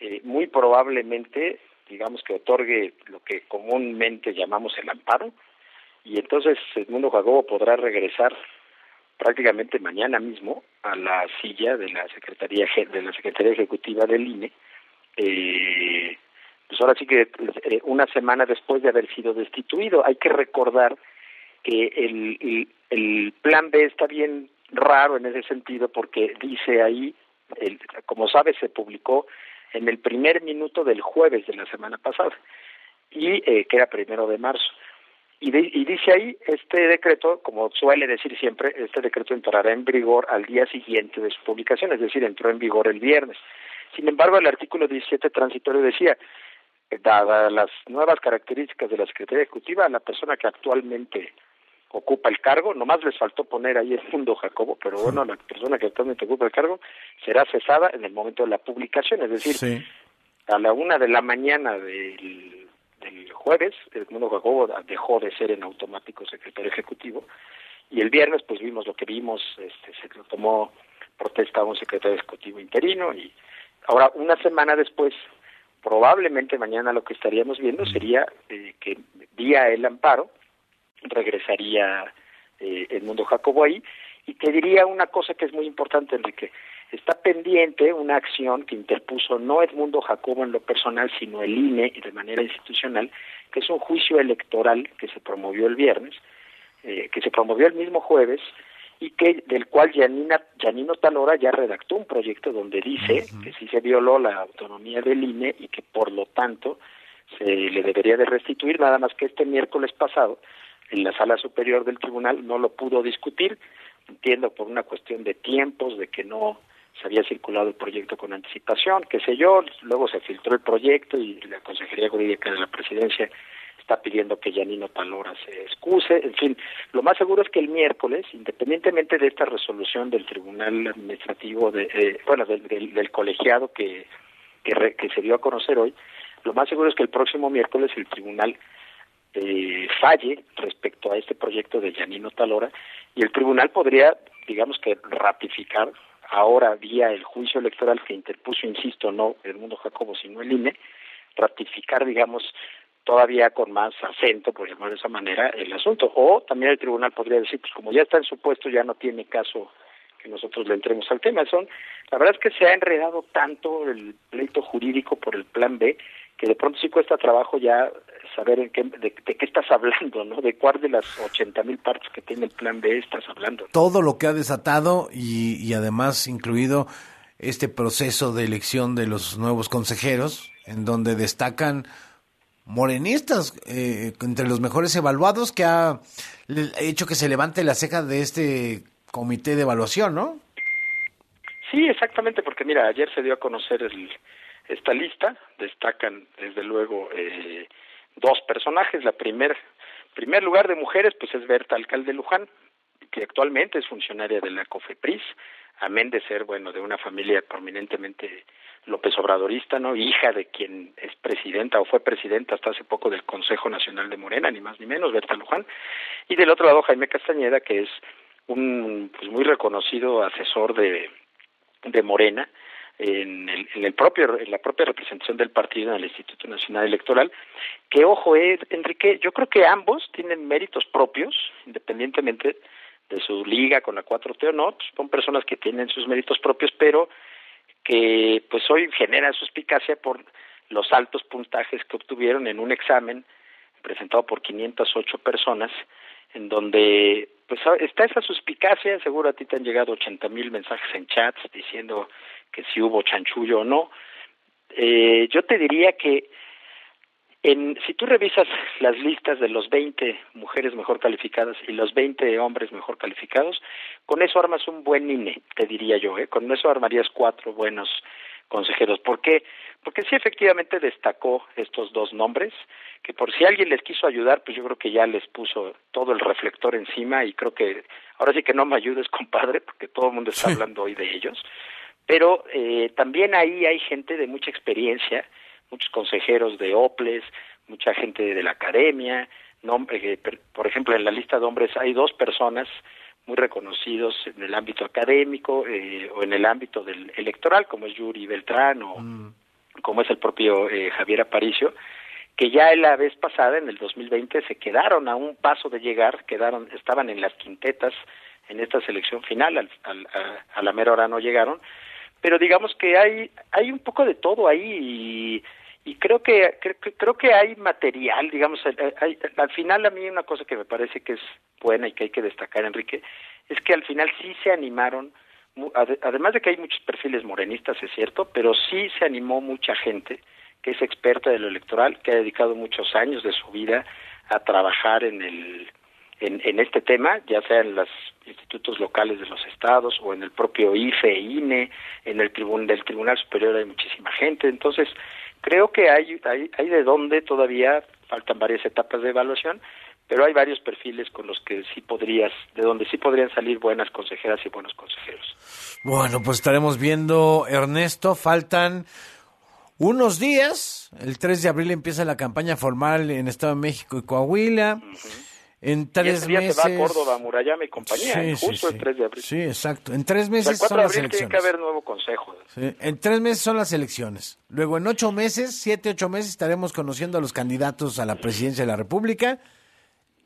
eh, muy probablemente, digamos que otorgue lo que comúnmente llamamos el amparo, y entonces Edmundo Jacobo podrá regresar prácticamente mañana mismo a la silla de la secretaría de la secretaría ejecutiva del INE eh, pues ahora sí que eh, una semana después de haber sido destituido hay que recordar que el, el, plan B está bien raro en ese sentido porque dice ahí, el, como sabes, se publicó en el primer minuto del jueves de la semana pasada y eh, que era primero de marzo. Y, y, dice ahí, este decreto, como suele decir siempre, este decreto entrará en vigor al día siguiente de su publicación, es decir, entró en vigor el viernes. Sin embargo, el artículo 17 transitorio decía, dadas las nuevas características de la Secretaría Ejecutiva, la persona que actualmente ocupa el cargo, nomás les faltó poner ahí el mundo Jacobo, pero bueno, la persona que actualmente ocupa el cargo será cesada en el momento de la publicación, es decir, a la una de la mañana del, del jueves, el mundo Jacobo dejó de ser en automático secretario ejecutivo, y el viernes pues vimos lo que vimos, este, se tomó protesta a un secretario ejecutivo interino, y ahora una semana después, probablemente mañana lo que estaríamos viendo sería eh, que vía el amparo, regresaría eh, Edmundo Jacobo ahí. Y te diría una cosa que es muy importante, Enrique. Está pendiente una acción que interpuso no Edmundo Jacobo en lo personal, sino el INE y de manera institucional, que es un juicio electoral que se promovió el viernes, eh, que se promovió el mismo jueves y que del cual Janina, Janino Talora ya redactó un proyecto donde dice que sí se violó la autonomía del INE y que por lo tanto se le debería de restituir, nada más que este miércoles pasado en la sala superior del tribunal no lo pudo discutir, entiendo por una cuestión de tiempos, de que no se había circulado el proyecto con anticipación, qué sé yo, luego se filtró el proyecto y la Consejería Jurídica de la Presidencia está pidiendo que Yanino Palora se excuse, en fin, lo más seguro es que el miércoles, independientemente de esta resolución del Tribunal Administrativo, de, eh, bueno, del, del, colegiado que, que, que se dio a conocer hoy, lo más seguro es que el próximo miércoles el Tribunal eh, falle respecto a este proyecto de Yanino Talora y el tribunal podría, digamos que, ratificar ahora vía el juicio electoral que interpuso, insisto, no el mundo Jacobo, sino el INE, ratificar, digamos, todavía con más acento, por llamar de esa manera, el asunto. O también el tribunal podría decir, pues como ya está en su puesto, ya no tiene caso que nosotros le entremos al tema. Son, la verdad es que se ha enredado tanto el pleito jurídico por el plan B que de pronto sí cuesta trabajo ya saber en qué, de, qué estás hablando, ¿no? De cuál de las 80 mil partes que tiene el plan B estás hablando. Todo lo que ha desatado y, y además incluido este proceso de elección de los nuevos consejeros, en donde destacan morenistas eh, entre los mejores evaluados que ha hecho que se levante la ceja de este comité de evaluación, ¿no? Sí, exactamente, porque mira, ayer se dio a conocer el, esta lista destacan desde luego eh, dos personajes. La primer primer lugar de mujeres pues es Berta Alcalde Luján, que actualmente es funcionaria de la COFEPRIS, amén de ser bueno de una familia prominentemente López Obradorista, ¿no? Hija de quien es presidenta o fue presidenta hasta hace poco del Consejo Nacional de Morena, ni más ni menos, Berta Luján. Y del otro lado Jaime Castañeda, que es un pues, muy reconocido asesor de, de Morena, en, el, en, el propio, en la propia representación del partido en el Instituto Nacional Electoral, que ojo, eh, Enrique, yo creo que ambos tienen méritos propios, independientemente de su liga con la 4T o no, son personas que tienen sus méritos propios, pero que pues hoy generan suspicacia por los altos puntajes que obtuvieron en un examen presentado por 508 personas, en donde pues está esa suspicacia, seguro a ti te han llegado 80 mil mensajes en chats diciendo que si hubo chanchullo o no. Eh, yo te diría que en, si tú revisas las listas de los 20 mujeres mejor calificadas y los 20 hombres mejor calificados, con eso armas un buen INE, te diría yo, ¿eh? con eso armarías cuatro buenos consejeros. ¿Por qué? Porque sí efectivamente destacó estos dos nombres, que por si alguien les quiso ayudar, pues yo creo que ya les puso todo el reflector encima y creo que ahora sí que no me ayudes, compadre, porque todo el mundo está hablando hoy de ellos pero eh, también ahí hay gente de mucha experiencia, muchos consejeros de OPLES, mucha gente de la academia, eh, por ejemplo, en la lista de hombres hay dos personas muy reconocidos en el ámbito académico eh, o en el ámbito del electoral, como es Yuri Beltrán o mm. como es el propio Javier Aparicio, que ya la vez pasada, en el 2020, se quedaron a un paso de llegar, quedaron, estaban en las quintetas en esta selección final, al, a, a la mera hora no llegaron, pero digamos que hay hay un poco de todo ahí y, y creo que creo, que hay material, digamos, al final a mí una cosa que me parece que es buena y que hay que destacar, Enrique, es que al final sí se animaron, además de que hay muchos perfiles morenistas, es cierto, pero sí se animó mucha gente que es experta de lo electoral, que ha dedicado muchos años de su vida a trabajar en el en, este tema, ya sea en los institutos locales de los estados o en el propio IFE, INE, en el tribunal del Tribunal Superior hay muchísima gente, entonces creo que hay, hay, hay de dónde todavía faltan varias etapas de evaluación, pero hay varios perfiles con los que sí podrías, de donde sí podrían salir buenas consejeras y buenos consejeros. Bueno, pues estaremos viendo, Ernesto, faltan unos días, el 3 de abril empieza la campaña formal en Estado de México y Coahuila. En tres y meses. Se va a Córdoba, Murayama y compañía, justo el 3 de abril. Sí, exacto. En tres meses el 4 son de las elecciones. tiene que haber nuevo consejo. En tres meses son las elecciones. Luego, en ocho meses, siete, ocho meses, estaremos conociendo a los candidatos a la presidencia de la República.